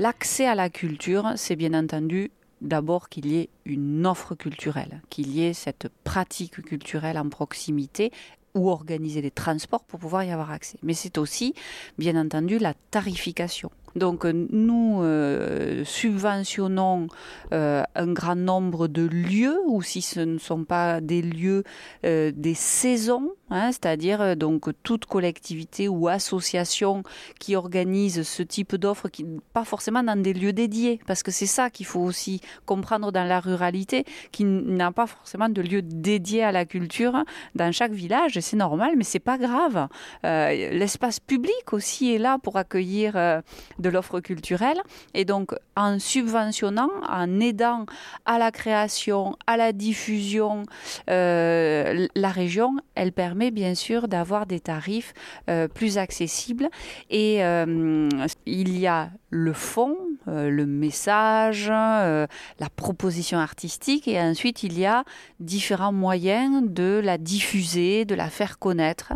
L'accès à la culture, c'est bien entendu d'abord qu'il y ait une offre culturelle, qu'il y ait cette pratique culturelle en proximité ou organiser les transports pour pouvoir y avoir accès. Mais c'est aussi, bien entendu, la tarification. Donc nous euh, subventionnons euh, un grand nombre de lieux, ou si ce ne sont pas des lieux, euh, des saisons, hein, c'est-à-dire donc toute collectivité ou association qui organise ce type d'offres, pas forcément dans des lieux dédiés, parce que c'est ça qu'il faut aussi comprendre dans la ruralité, qui n'a pas forcément de lieu dédié à la culture dans chaque village. C'est normal, mais c'est pas grave. L'espace public aussi est là pour accueillir de l'offre culturelle. Et donc, en subventionnant, en aidant à la création, à la diffusion, euh, la région, elle permet bien sûr d'avoir des tarifs euh, plus accessibles. Et euh, il y a le fond, le message, la proposition artistique, et ensuite il y a différents moyens de la diffuser, de la faire connaître.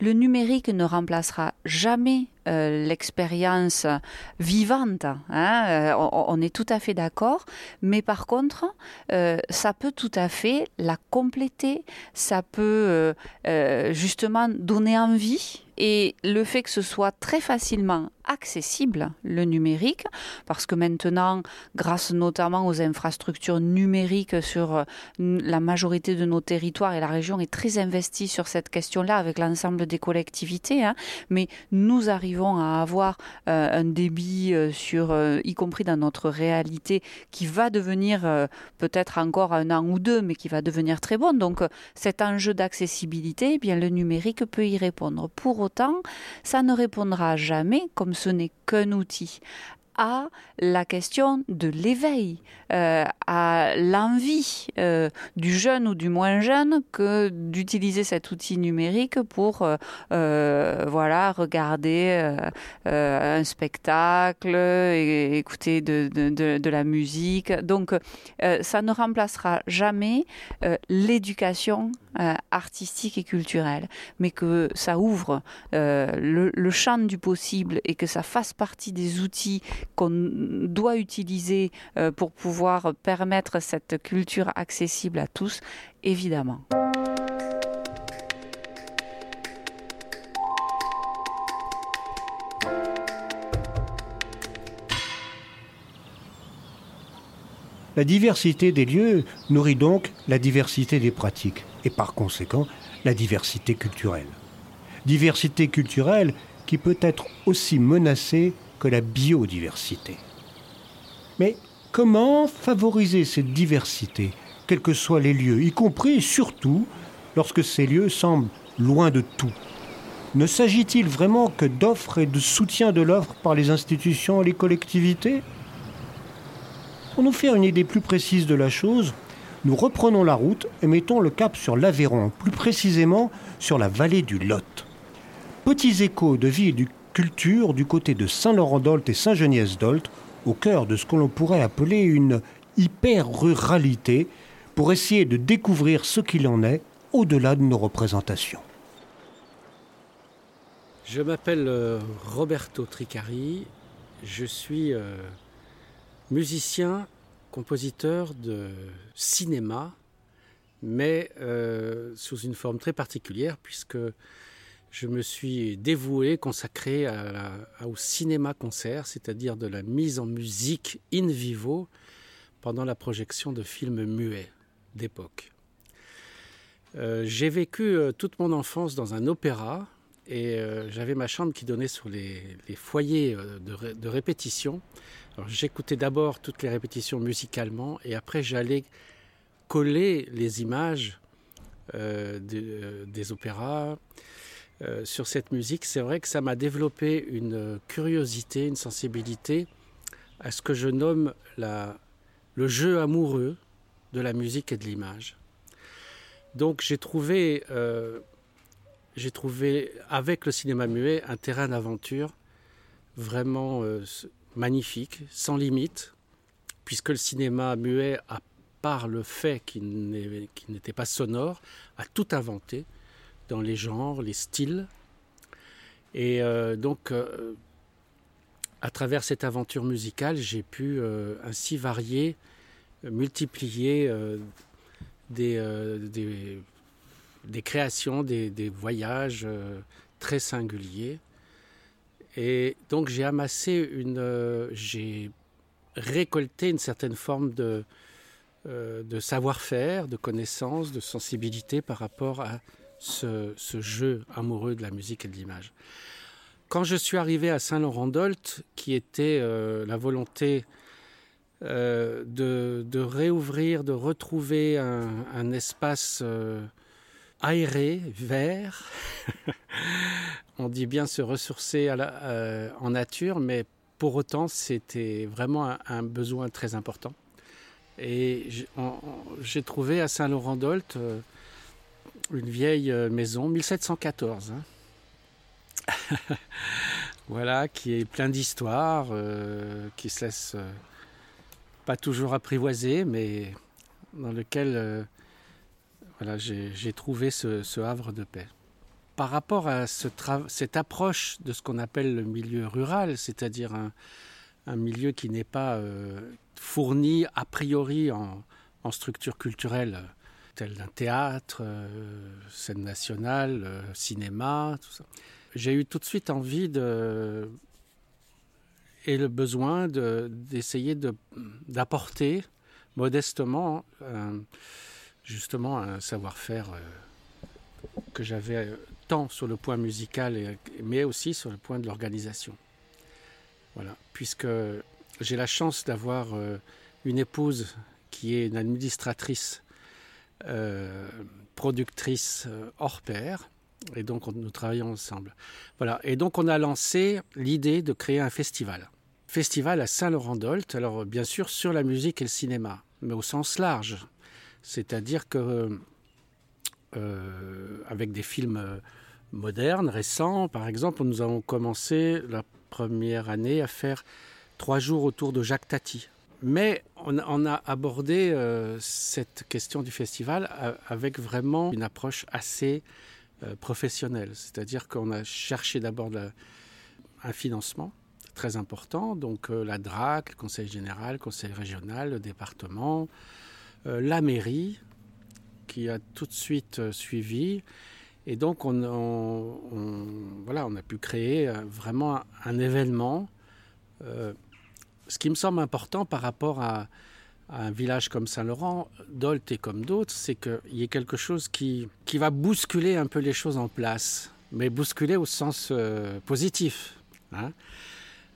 Le numérique ne remplacera jamais euh, l'expérience vivante. Hein, euh, on, est tout à fait d'accord. Mais par contre, euh, ça peut tout à fait la compléter. Ça peut justement donner envie. Et le fait que ce soit très facilement accessible, le numérique, parce que maintenant, grâce notamment aux infrastructures numériques sur euh, la majorité de nos territoires, et la région est très investie sur cette question-là avec l'ensemble des collectivités, hein, mais nous arrivons à avoir euh, un débit euh, sur, y compris dans notre réalité, qui va devenir peut-être encore un an ou deux, mais qui va devenir très bon. Donc cet enjeu d'accessibilité, eh bien le numérique peut y répondre. Pour autant, ça ne répondra jamais, comme ce n'est qu'un outil à la question de l'éveil, euh, à l'envie euh, du jeune ou du moins jeune que d'utiliser cet outil numérique pour euh, voilà regarder un spectacle, et, écouter de, la musique. Donc ça ne remplacera jamais l'éducation artistique et culturelle, mais que ça ouvre le champ du possible et que ça fasse partie des outils qu'on doit utiliser euh, pour pouvoir permettre cette culture accessible à tous, évidemment. La diversité des lieux nourrit donc la diversité des pratiques et par conséquent la diversité culturelle. Diversité culturelle qui peut être aussi menacée que la biodiversité. Mais comment favoriser cette diversité, quels que soient les lieux, y compris et surtout lorsque ces lieux semblent loin de tout? Ne s'agit-il vraiment que d'offres et de soutien de l'offre par les institutions et les collectivités? Pour nous faire une idée plus précise de la chose, nous reprenons la route et mettons le cap sur l'Aveyron, plus précisément sur la vallée du Lot. Petits échos de vie du culture du côté de Saint-Laurent-d'Olt et Saint-Geniès-d'Olt, au cœur de ce que l'on pourrait appeler une hyper-ruralité, pour essayer de découvrir ce qu'il en est au-delà de nos représentations. Je m'appelle euh, Roberto Tricari, je suis euh, musicien, compositeur de cinéma, mais euh, sous une forme très particulière puisque je me suis dévoué, consacré au cinéma-concert, c'est-à-dire de la mise en musique in vivo pendant la projection de films muets d'époque. Euh, j'ai vécu euh, toute mon enfance dans un opéra et euh, j'avais ma chambre qui donnait sur les, foyers de, répétition. j'écoutais d'abord toutes les répétitions musicalement et après j'allais coller les images des opéras, euh, sur cette musique, c'est vrai que ça m'a développé une curiosité, une sensibilité à ce que je nomme le jeu amoureux de la musique et de l'image. Donc j'ai trouvé, euh, j'ai trouvé avec le cinéma muet un terrain d'aventure vraiment euh, magnifique, sans limite, puisque le cinéma muet, à part le fait qu'il n'était pas sonore, a tout inventé dans les genres, les styles. Et euh, donc, euh, à travers cette aventure musicale, j'ai pu euh, ainsi varier, multiplier des, des, créations, des, des voyages très singuliers. Et donc, j'ai amassé une. j'ai récolté une certaine forme de, de savoir-faire, de connaissance, de sensibilité par rapport à ce, jeu amoureux de la musique et de l'image. Quand je suis arrivé à Saint-Laurent-d'Olt, qui était euh, la volonté euh, de, réouvrir, de retrouver un, espace euh, aéré, vert, on dit bien se ressourcer en nature, mais pour autant c'était vraiment un, un, besoin très important. Et j'ai trouvé à Saint-Laurent-d'Olt une vieille euh, maison, 1714. Hein. voilà, qui est plein d'histoires, euh, qui se laisse euh, pas toujours apprivoiser, mais dans lequel voilà, j'ai trouvé ce, havre de paix. Par rapport à ce cette approche de ce qu'on appelle le milieu rural, c'est-à-dire un, un, milieu qui n'est pas fourni a priori en, en structure culturelle tel d'un théâtre, euh, scène nationale, euh, cinéma, tout ça. J'ai eu tout de suite envie de, et le besoin d'essayer d'apporter modestement justement un savoir-faire que j'avais tant sur le point musical, mais aussi sur le point de l'organisation. Voilà, puisque j'ai la chance d'avoir euh, une épouse qui est une administratrice, euh, productrice euh, hors pair, et donc nous travaillons ensemble. Voilà, et donc on a lancé l'idée de créer un festival. Festival à Saint-Laurent-d'Olt, alors bien sûr sur la musique et le cinéma, mais au sens large. C'est-à-dire que avec des films modernes, récents, par exemple, nous avons commencé la première année à faire trois jours autour de Jacques Tati. Mais on, a abordé euh, cette question du festival avec vraiment une approche assez euh, professionnelle. C'est-à-dire qu'on a cherché d'abord un financement très important, donc euh, la DRAC, le Conseil général, le Conseil régional, le département, la mairie, qui a tout de suite suivi. Et donc, on a pu créer vraiment un, événement ce qui me semble important par rapport à, un village comme Saint-Laurent, Dolt et comme d'autres, c'est qu'il y ait quelque chose qui, qui va bousculer un peu les choses en place, mais bousculer au sens euh, positif. Hein.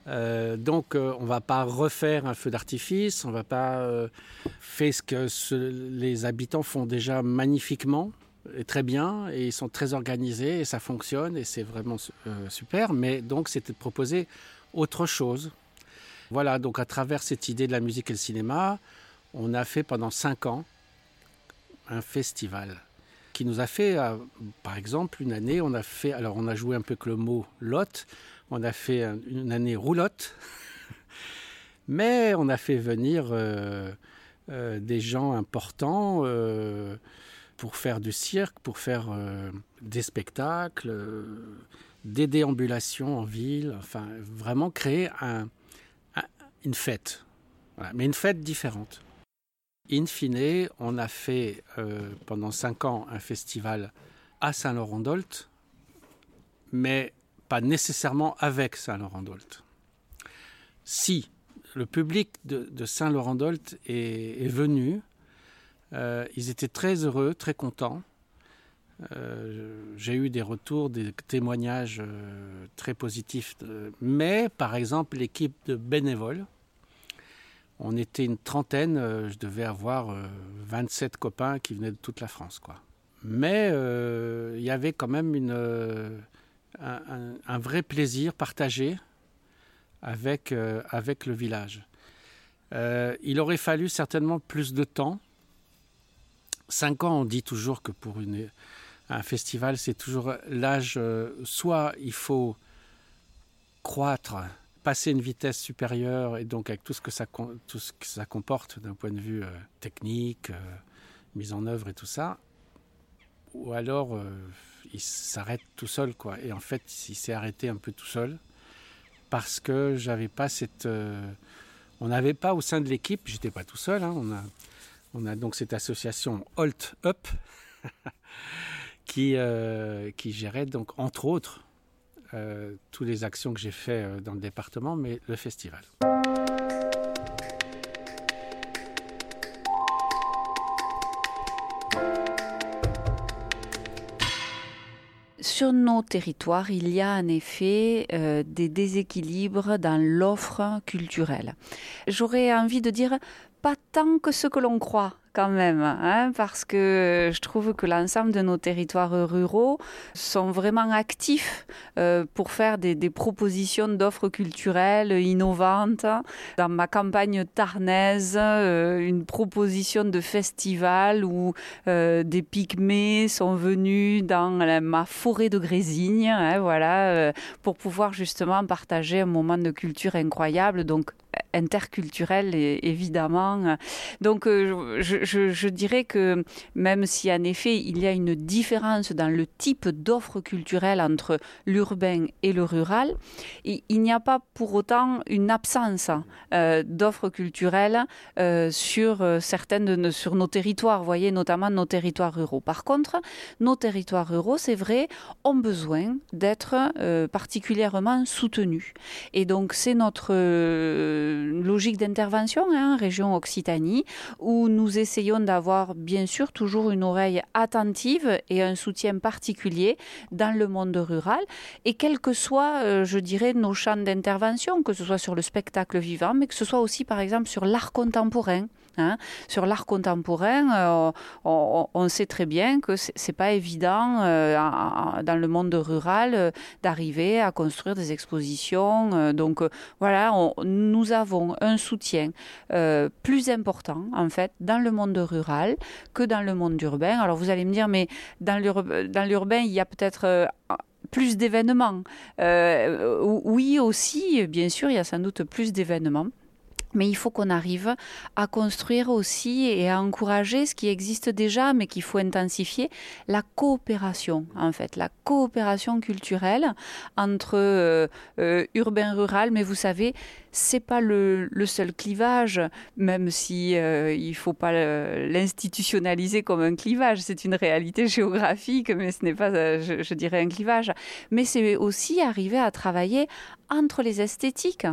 Euh, donc euh, on ne va pas refaire un feu d'artifice, on ne va pas faire ce que les habitants font déjà magnifiquement et très bien, et ils sont très organisés, et ça fonctionne, et c'est vraiment super, mais donc c'était de proposer autre chose, voilà, donc à travers cette idée de la musique et le cinéma, on a fait pendant cinq ans un festival qui nous a fait, euh, par exemple, une année, on a fait, alors on a joué un peu que le mot lot, on a fait une année roulotte, mais on a fait venir euh, euh, des gens importants pour faire du cirque, pour faire des spectacles, des déambulations en ville, enfin vraiment créer un, une fête, mais une fête différente. In fine, on a fait euh, pendant cinq ans un festival à Saint-Laurent-d'Olt, mais pas nécessairement avec Saint-Laurent-d'Olt. Si le public de, Saint-Laurent-d'Olt est, venu, euh, ils étaient très heureux, très contents. Euh, j'ai eu des retours, des témoignages euh, très positifs. mais par exemple, l'équipe de bénévoles, on était une trentaine, euh, je devais avoir 27 copains qui venaient de toute la France. Quoi. Mais il y avait quand même une, un, vrai plaisir partagé avec, avec le village. il aurait fallu certainement plus de temps. Cinq ans, on dit toujours que pour une, un festival, c'est toujours l'âge, euh, soit il faut croître, passer une vitesse supérieure, et donc avec tout ce que ça, tout ce que ça comporte d'un point de vue euh, technique, euh, mise en œuvre et tout ça, ou alors il s'arrête tout seul. quoi. Et en fait, il s'est arrêté un peu tout seul, parce que j'avais pas cette... on n'avait pas au sein de l'équipe, j'étais pas tout seul, hein, on, a, on a donc cette association Holt Up. qui, euh, qui gérait donc entre autres euh, toutes les actions que j'ai faites euh, dans le département, mais le festival. Sur nos territoires, il y a en effet des déséquilibres dans l'offre culturelle. J'aurais envie de dire pas tant que ce que l'on croit quand même, hein, parce que je trouve que l'ensemble de nos territoires ruraux sont vraiment actifs euh, pour faire des, propositions d'offres culturelles innovantes. Dans ma campagne tarnaise, euh, une proposition de festival où euh, des pygmées sont venus dans ma forêt de Grésigne, hein, voilà, pour pouvoir justement partager un moment de culture incroyable. Donc interculturel évidemment. Donc je, dirais que même si en effet il y a une différence dans le type d'offre culturelle entre l'urbain et le rural, il, n'y a pas pour autant une absence d'offres culturelles sur certaines sur nos territoires, voyez notamment nos territoires ruraux. Par contre, nos territoires ruraux, c'est vrai, ont besoin d'être particulièrement soutenus. Et donc c'est notre logique d'intervention, hein, région Occitanie, où nous essayons d'avoir bien sûr toujours une oreille attentive et un soutien particulier dans le monde rural. Et quels que soient, euh, je dirais, nos champs d'intervention, que ce soit sur le spectacle vivant, mais que ce soit aussi par exemple sur l'art contemporain. Hein. Sur l'art contemporain, euh, on, sait très bien que c'est pas évident dans le monde rural d'arriver à construire des expositions. donc voilà, nous avons un soutien euh, plus important, en fait, dans le monde rural que dans le monde urbain. Alors vous allez me dire, mais dans l'urbain, il y a peut-être euh, plus d'événements. Euh, oui aussi, bien sûr, il y a sans doute plus d'événements. Mais il faut qu'on arrive à construire aussi et à encourager ce qui existe déjà, mais qu'il faut intensifier, la coopération, en fait, la coopération culturelle entre euh, euh, urbain rural. Mais vous savez, c'est pas le, seul clivage, même si euh, il faut pas l'institutionnaliser comme un clivage. C'est une réalité géographique, mais ce n'est pas, je, dirais, un clivage. Mais c'est aussi arriver à travailler entre les esthétiques,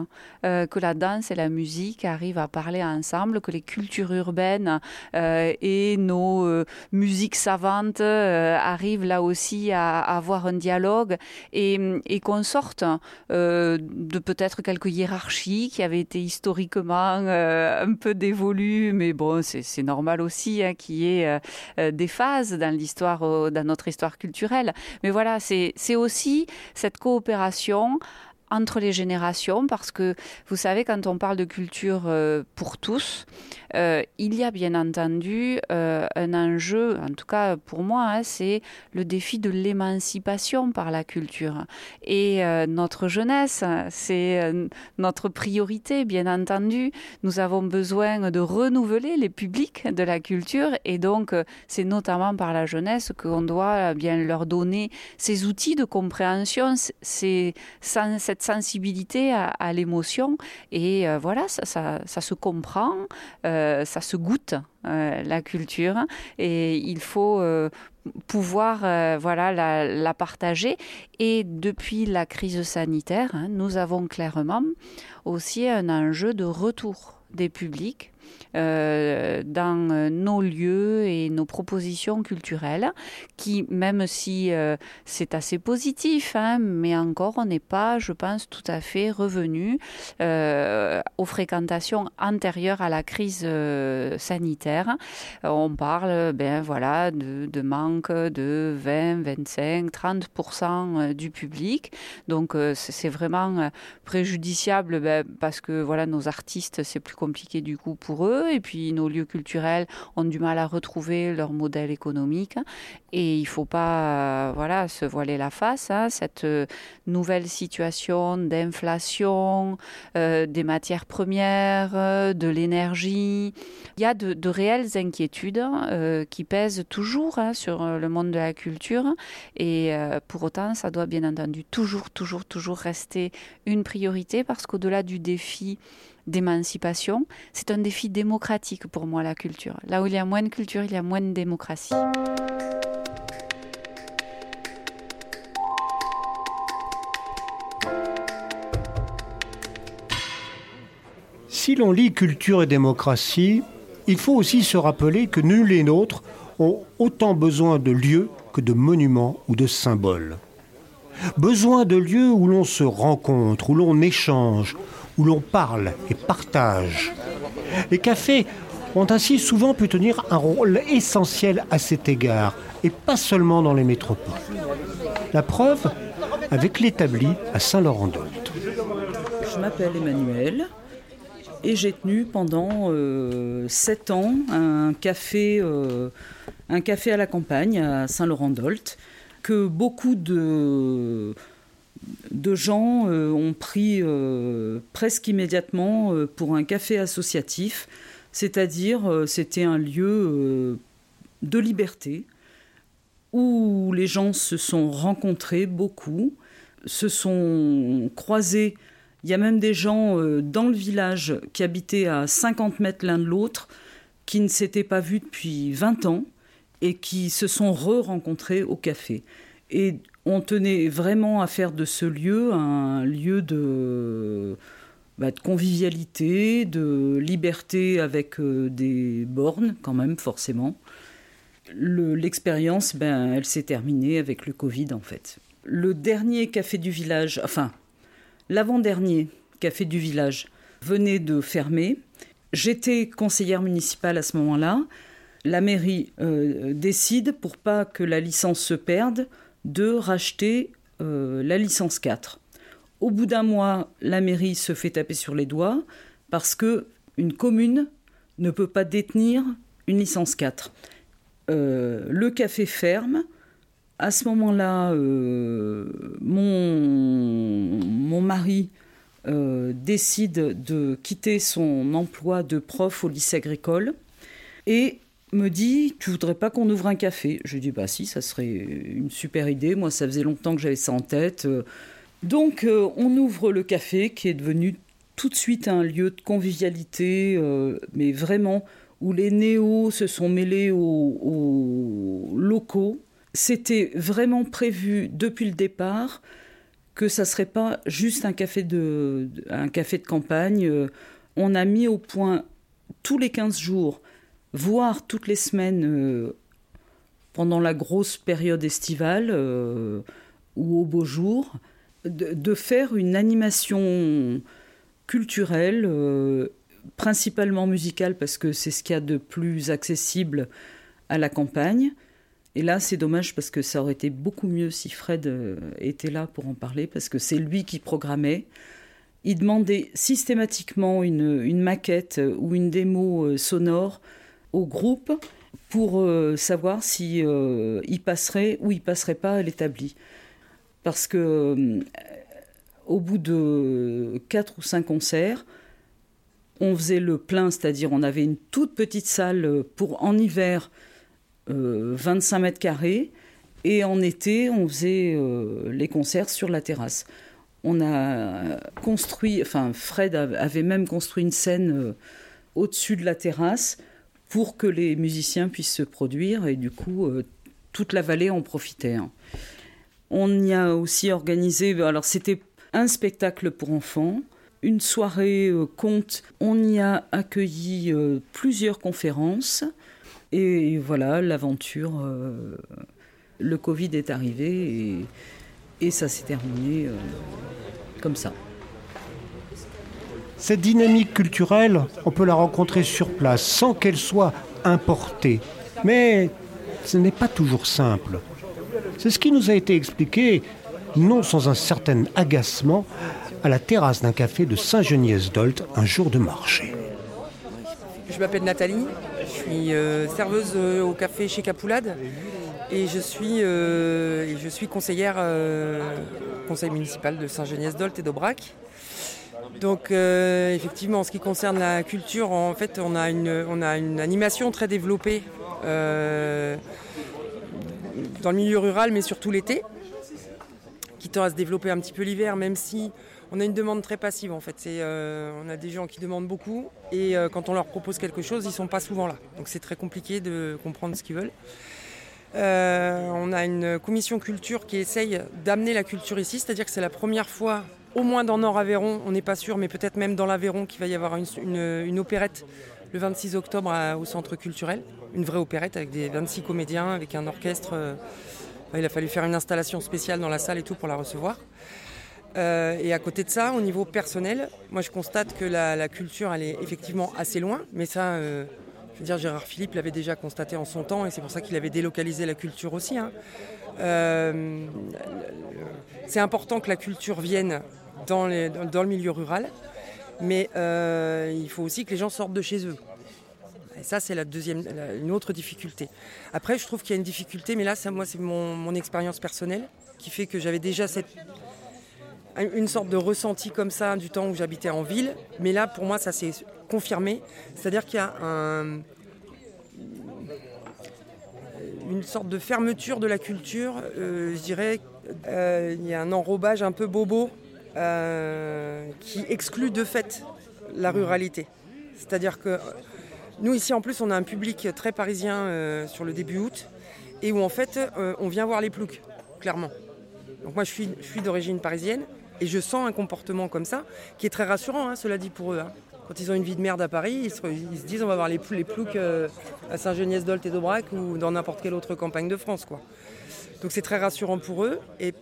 euh, que la danse et la musique arrivent à parler ensemble, que les cultures urbaines euh, et nos euh, musiques savantes arrivent là aussi à, avoir un dialogue et, qu'on sorte de peut-être quelques hiérarchies qui avaient été historiquement un peu dévolues, mais bon, c'est normal aussi hein, qu'il y ait des phases dans l'histoire, dans notre histoire culturelle. Mais voilà, c'est aussi cette coopération entre les générations parce que vous savez quand on parle de culture euh, pour tous euh, il y a bien entendu euh, un enjeu en tout cas pour moi hein, c'est le défi de l'émancipation par la culture. Et notre jeunesse c'est notre priorité bien entendu. Nous avons besoin de renouveler les publics de la culture et donc c'est notamment par la jeunesse qu'on doit bien leur donner ces outils de compréhension c'est cette sensibilité à, l'émotion. Et euh, voilà, ça, ça, se comprend, euh, ça se goûte, euh, la culture. Et il faut pouvoir voilà la, partager et depuis la crise sanitaire hein, nous avons clairement aussi un enjeu de retour des publics dans euh, nos lieux et nos propositions culturelles, qui, même si euh, c'est assez positif, hein, mais encore on n'est pas, je pense, tout à fait revenu aux fréquentations antérieures à la crise sanitaire. On parle, ben voilà, de, manque de 20, 25, 30% du public. Donc c'est vraiment préjudiciable ben, parce que voilà, nos artistes, c'est plus compliqué du coup pour eux et puis nos lieux culturels ont du mal à retrouver leur modèle économique et il faut pas voilà se voiler la face hein, cette euh, nouvelle situation d'inflation euh, des matières premières euh, de l'énergie. Il y a de, réelles inquiétudes qui pèsent toujours hein, sur le monde de la culture. Et pour autant ça doit bien entendu toujours toujours toujours rester une priorité parce qu'au-delà du défi d'émancipation. C'est un défi démocratique pour moi, la culture. Là où il y a moins de culture, il y a moins de démocratie. Si l'on lit culture et démocratie, il faut aussi se rappeler que nul et nôtres ont autant besoin de lieux que de monuments ou de symboles. Besoin de lieux où l'on se rencontre, où l'on échange, où l'on parle et partage. Les cafés ont ainsi souvent pu tenir un rôle essentiel à cet égard, et pas seulement dans les métropoles. La preuve avec l'établi à Saint-Laurent-d'Olt. Je m'appelle Emmanuel et j'ai tenu pendant euh, sept ans un café, euh, un café à la campagne à Saint-Laurent-d'Olt que beaucoup de de gens ont pris presque immédiatement pour un café associatif, c'est-à-dire c'était un lieu de liberté où les gens se sont rencontrés beaucoup, se sont croisés. Il y a même des gens dans le village qui habitaient à 50 mètres l'un de l'autre, qui ne s'étaient pas vus depuis 20 ans et qui se sont re-rencontrés au café. Et on tenait vraiment à faire de ce lieu un lieu de, bah, convivialité, de liberté avec euh, des bornes quand même forcément. L'expérience, ben, elle s'est terminée avec le Covid en fait. Le dernier café du village, enfin l'avant-dernier café du village venait de fermer. J'étais conseillère municipale à ce moment-là la mairie euh, décide, pour pas que la licence se perde, de racheter euh, la licence 4. Au bout d'un mois, la mairie se fait taper sur les doigts parce que une commune ne peut pas détenir une licence 4. Euh, le café ferme. À ce moment-là, mon, mon, mari décide de quitter son emploi de prof au lycée agricole et me dit Tu voudrais pas qu'on ouvre un café? Je dis Bah si, ça serait une super idée. Moi, ça faisait longtemps que j'avais ça en tête. Donc, euh, on ouvre le café qui est devenu tout de suite un lieu de convivialité, euh, mais vraiment où les néos se sont mêlés aux, locaux. C'était vraiment prévu depuis le départ que ça serait pas juste un café de, un café de campagne. On a mis au point tous les 15 jours voir toutes les semaines euh, pendant la grosse période estivale euh, ou au beau jour, de, faire une animation culturelle, euh, principalement musicale parce que c'est ce qu'il y a de plus accessible à la campagne. Et là, c'est dommage parce que ça aurait été beaucoup mieux si Fred était là pour en parler, parce que c'est lui qui programmait. Il demandait systématiquement une, une maquette ou une démo sonore au groupe pour euh, savoir si euh, il passerait ou il passerait pas à l'établi. Parce que euh, au bout de quatre ou cinq concerts, on faisait le plein, c'est-à-dire on avait une toute petite salle pour en hiver 25 mètres carrés et en été on faisait les concerts sur la terrasse. On a construit, enfin Fred avait même construit une scène au-dessus de la terrasse pour que les musiciens puissent se produire et du coup euh, toute la vallée en profitait. Hein. On y a aussi organisé, alors c'était un spectacle pour enfants, une soirée euh, conte, on y a accueilli euh, plusieurs conférences et voilà l'aventure. le Covid est arrivé et ça s'est terminé comme ça. Cette dynamique culturelle, on peut la rencontrer sur place sans qu'elle soit importée. Mais ce n'est pas toujours simple. C'est ce qui nous a été expliqué, non sans un certain agacement, à la terrasse d'un café de Saint-Geniès-d'Olt un jour de marché. Je m'appelle Nathalie, je suis euh, serveuse euh, au café chez Capoulade et je suis, euh, conseillère conseil municipal de Saint-Geniès-d'Olt et d'Aubrac. Donc euh, effectivement, en ce qui concerne la culture, en fait, on a une, on a une animation très développée euh, dans le milieu rural, mais surtout l'été, qui tend à se développer un petit peu l'hiver, même si on a une demande très passive en fait. Euh, on a des gens qui demandent beaucoup et quand on leur propose quelque chose, ils ne sont pas souvent là. Donc c'est très compliqué de comprendre ce qu'ils veulent. on a une commission culture qui essaye d'amener la culture ici, c'est-à-dire que c'est la première fois au moins dans Nord-Aveyron, on n'est pas sûr, mais peut-être même dans l'Aveyron, qu'il va y avoir une, opérette le 26 octobre au Centre culturel. Une vraie opérette avec des 26 comédiens, avec un orchestre. Euh, il a fallu faire une installation spéciale dans la salle et tout pour la recevoir. Euh, et à côté de ça, au niveau personnel, moi je constate que la, culture, elle est effectivement assez loin, mais ça, euh, je veux dire, Gérard Philippe l'avait déjà constaté en son temps, et c'est pour ça qu'il avait délocalisé la culture aussi. Hein. C'est important que la culture vienne dans, le milieu rural. Mais euh, il faut aussi que les gens sortent de chez eux. Et ça, c'est la deuxième, une autre difficulté. Après, je trouve qu'il y a une difficulté, mais là, ça, moi, c'est mon, expérience personnelle qui fait que j'avais déjà cette, une sorte de ressenti comme ça du temps où j'habitais en ville. Mais là, pour moi, ça s'est confirmé. C'est-à-dire qu'il y a une sorte de fermeture de la culture. Euh, je dirais euh, il y a un enrobage un peu bobo euh, qui exclut de fait la ruralité. C'est-à-dire que nous, ici, en plus, on a un public très parisien sur le début août et où, en fait, on vient voir les ploucs, clairement. Donc moi, je suis, d'origine parisienne. Et je sens un comportement comme ça, qui est très rassurant, hein, cela dit pour eux. Hein. Quand ils ont une vie de merde à Paris, ils se, disent on va voir les, les ploucs euh, à Saint-Geniès-d'Olt et d'Aubrac ou dans n'importe quelle autre campagne de France. Quoi. Donc c'est très rassurant pour eux. Et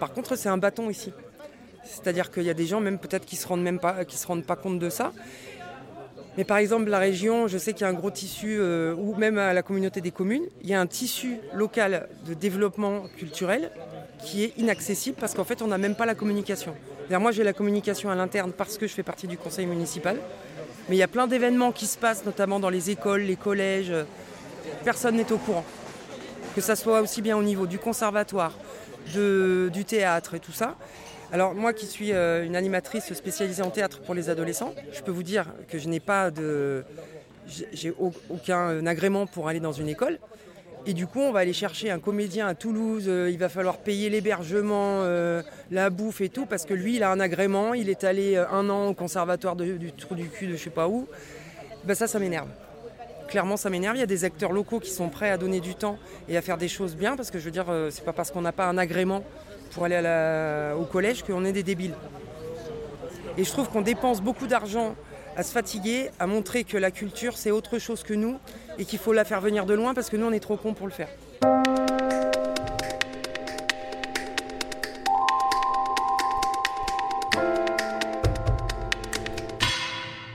par contre, c'est un bâton ici. C'est-à-dire qu'il y a des gens, même peut-être, qui ne se, se rendent pas compte de ça. Mais par exemple, la région, je sais qu'il y a un gros tissu, euh, ou même à la communauté des communes, il y a un tissu local de développement culturel qui est inaccessible parce qu'en fait, on n'a même pas la communication. Moi, j'ai la communication à l'interne parce que je fais partie du conseil municipal. Mais il y a plein d'événements qui se passent, notamment dans les écoles, les collèges. Personne n'est au courant. Que ça soit aussi bien au niveau du conservatoire, du théâtre et tout ça. Alors moi qui suis euh, une animatrice spécialisée en théâtre pour les adolescents, je peux vous dire que je n'ai pas de... J'ai aucun agrément pour aller dans une école. Et du coup, on va aller chercher un comédien à Toulouse, euh, il va falloir payer l'hébergement, euh, la bouffe et tout, parce que lui, il a un agrément, il est allé euh, un an au conservatoire du trou du cul de je sais pas où. Ben ça, ça m'énerve. Clairement, ça m'énerve. Il y a des acteurs locaux qui sont prêts à donner du temps et à faire des choses bien, parce que je veux dire, c'est pas parce qu'on n'a pas un agrément pour aller au collège qu'on est des débiles. Et je trouve qu'on dépense beaucoup d'argent à se fatiguer, à montrer que la culture c'est autre chose que nous et qu'il faut la faire venir de loin parce que nous on est trop cons pour le faire.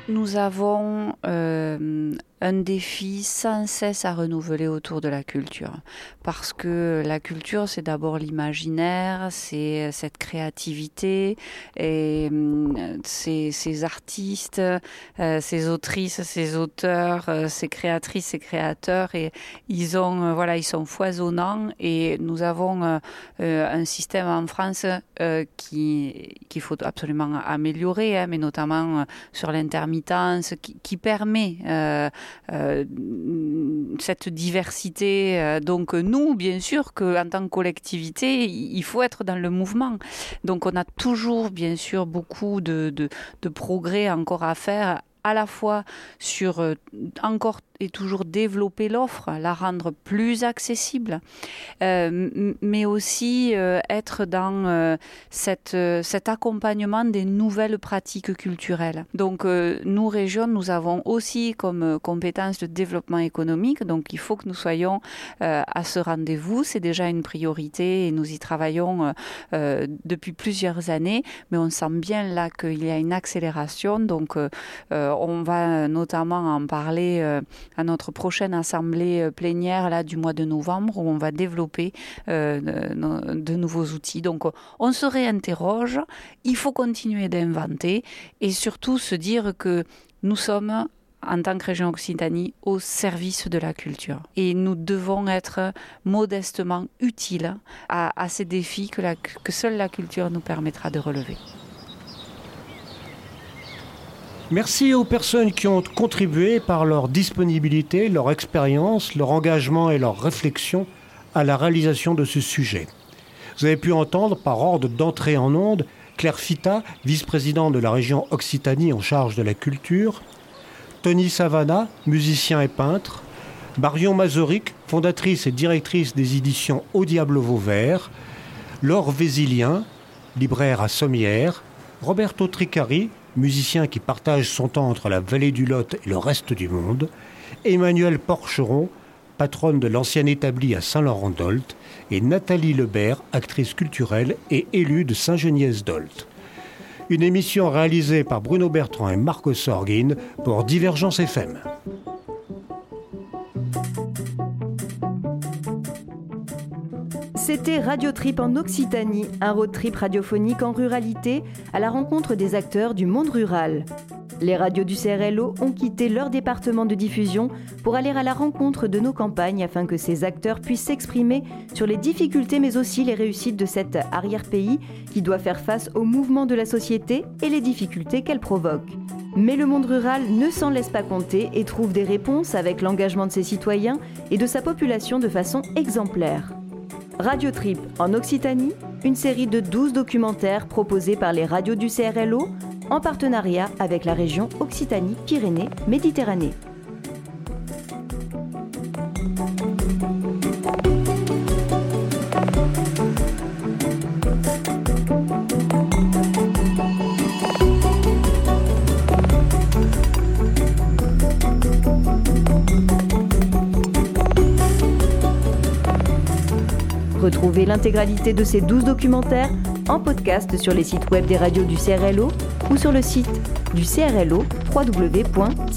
Nous avons euh, un défi sans cesse à renouveler autour de la culture. Parce que la culture, c'est d'abord l'imaginaire, c'est cette créativité, et hum, ces, artistes, euh, ces autrices, ces auteurs, euh, ces créatrices, ces créateurs, et ils euh, sont foisonnants, et nous avons un système en France qui qu'il faut absolument améliorer, hein, mais notamment sur l'intermittence, qui, permet euh, cette diversité. Euh, donc nous, bien sûr, qu'en tant que collectivité, il faut être dans le mouvement. Donc on a toujours, bien sûr, beaucoup de, de, de progrès encore à faire à la fois sur euh, encore et toujours développer l'offre, la rendre plus accessible, euh, mais aussi euh, être dans euh, cette, cet accompagnement des nouvelles pratiques culturelles. Donc nous, régions, nous avons aussi comme compétence de développement économique, donc il faut que nous soyons à ce rendez-vous. C'est déjà une priorité et nous y travaillons depuis plusieurs années, mais on sent bien là qu'il y a une accélération. Donc on va notamment en parler à notre prochaine assemblée euh, plénière là, du mois de novembre où on va développer euh, de, nouveaux outils. Donc on se réinterroge, il faut continuer d'inventer et surtout se dire que nous sommes en tant que région Occitanie au service de la culture. Et nous devons être modestement utiles à, ces défis que seule la culture nous permettra de relever. Merci aux personnes qui ont contribué par leur disponibilité, leur expérience, leur engagement et leur réflexion à la réalisation de ce sujet. Vous avez pu entendre par ordre d'entrée en onde Claire Fita, vice-présidente de la région Occitanie en charge de la culture, Tony Savana, musicien et peintre, Marion Mazoric, fondatrice et directrice des éditions Au Diable Vauvert, Laure Vésilien, libraire à Sommières, Roberto Tricari, musicien qui partage son temps entre la vallée du Lot et le reste du monde, Emmanuel Porcheron, patronne de l'ancien établi à Saint-Laurent-d'Olt, et Nathalie Lebert, actrice culturelle et élue de Saint-Geniès-d'Olt. Une émission réalisée par Bruno Bertrand et Marco Sorgin pour Divergence FM. C'était Radio Trip en Occitanie, un road trip radiophonique en ruralité à la rencontre des acteurs du monde rural. Les radios du CRLO ont quitté leur département de diffusion pour aller à la rencontre de nos campagnes afin que ces acteurs puissent s'exprimer sur les difficultés mais aussi les réussites de cet arrière-pays qui doit faire face aux mouvements de la société et les difficultés qu'elle provoque. Mais le monde rural ne s'en laisse pas compter et trouve des réponses avec l'engagement de ses citoyens et de sa population de façon exemplaire. Radio Trip en Occitanie, une série de 12 documentaires proposés par les radios du CRLO en partenariat avec la région Occitanie-Pyrénées-Méditerranée. L'intégralité de ces 12 documentaires en podcast sur les sites web des radios du CRLO ou sur le site du CRLO www.crlo.fr.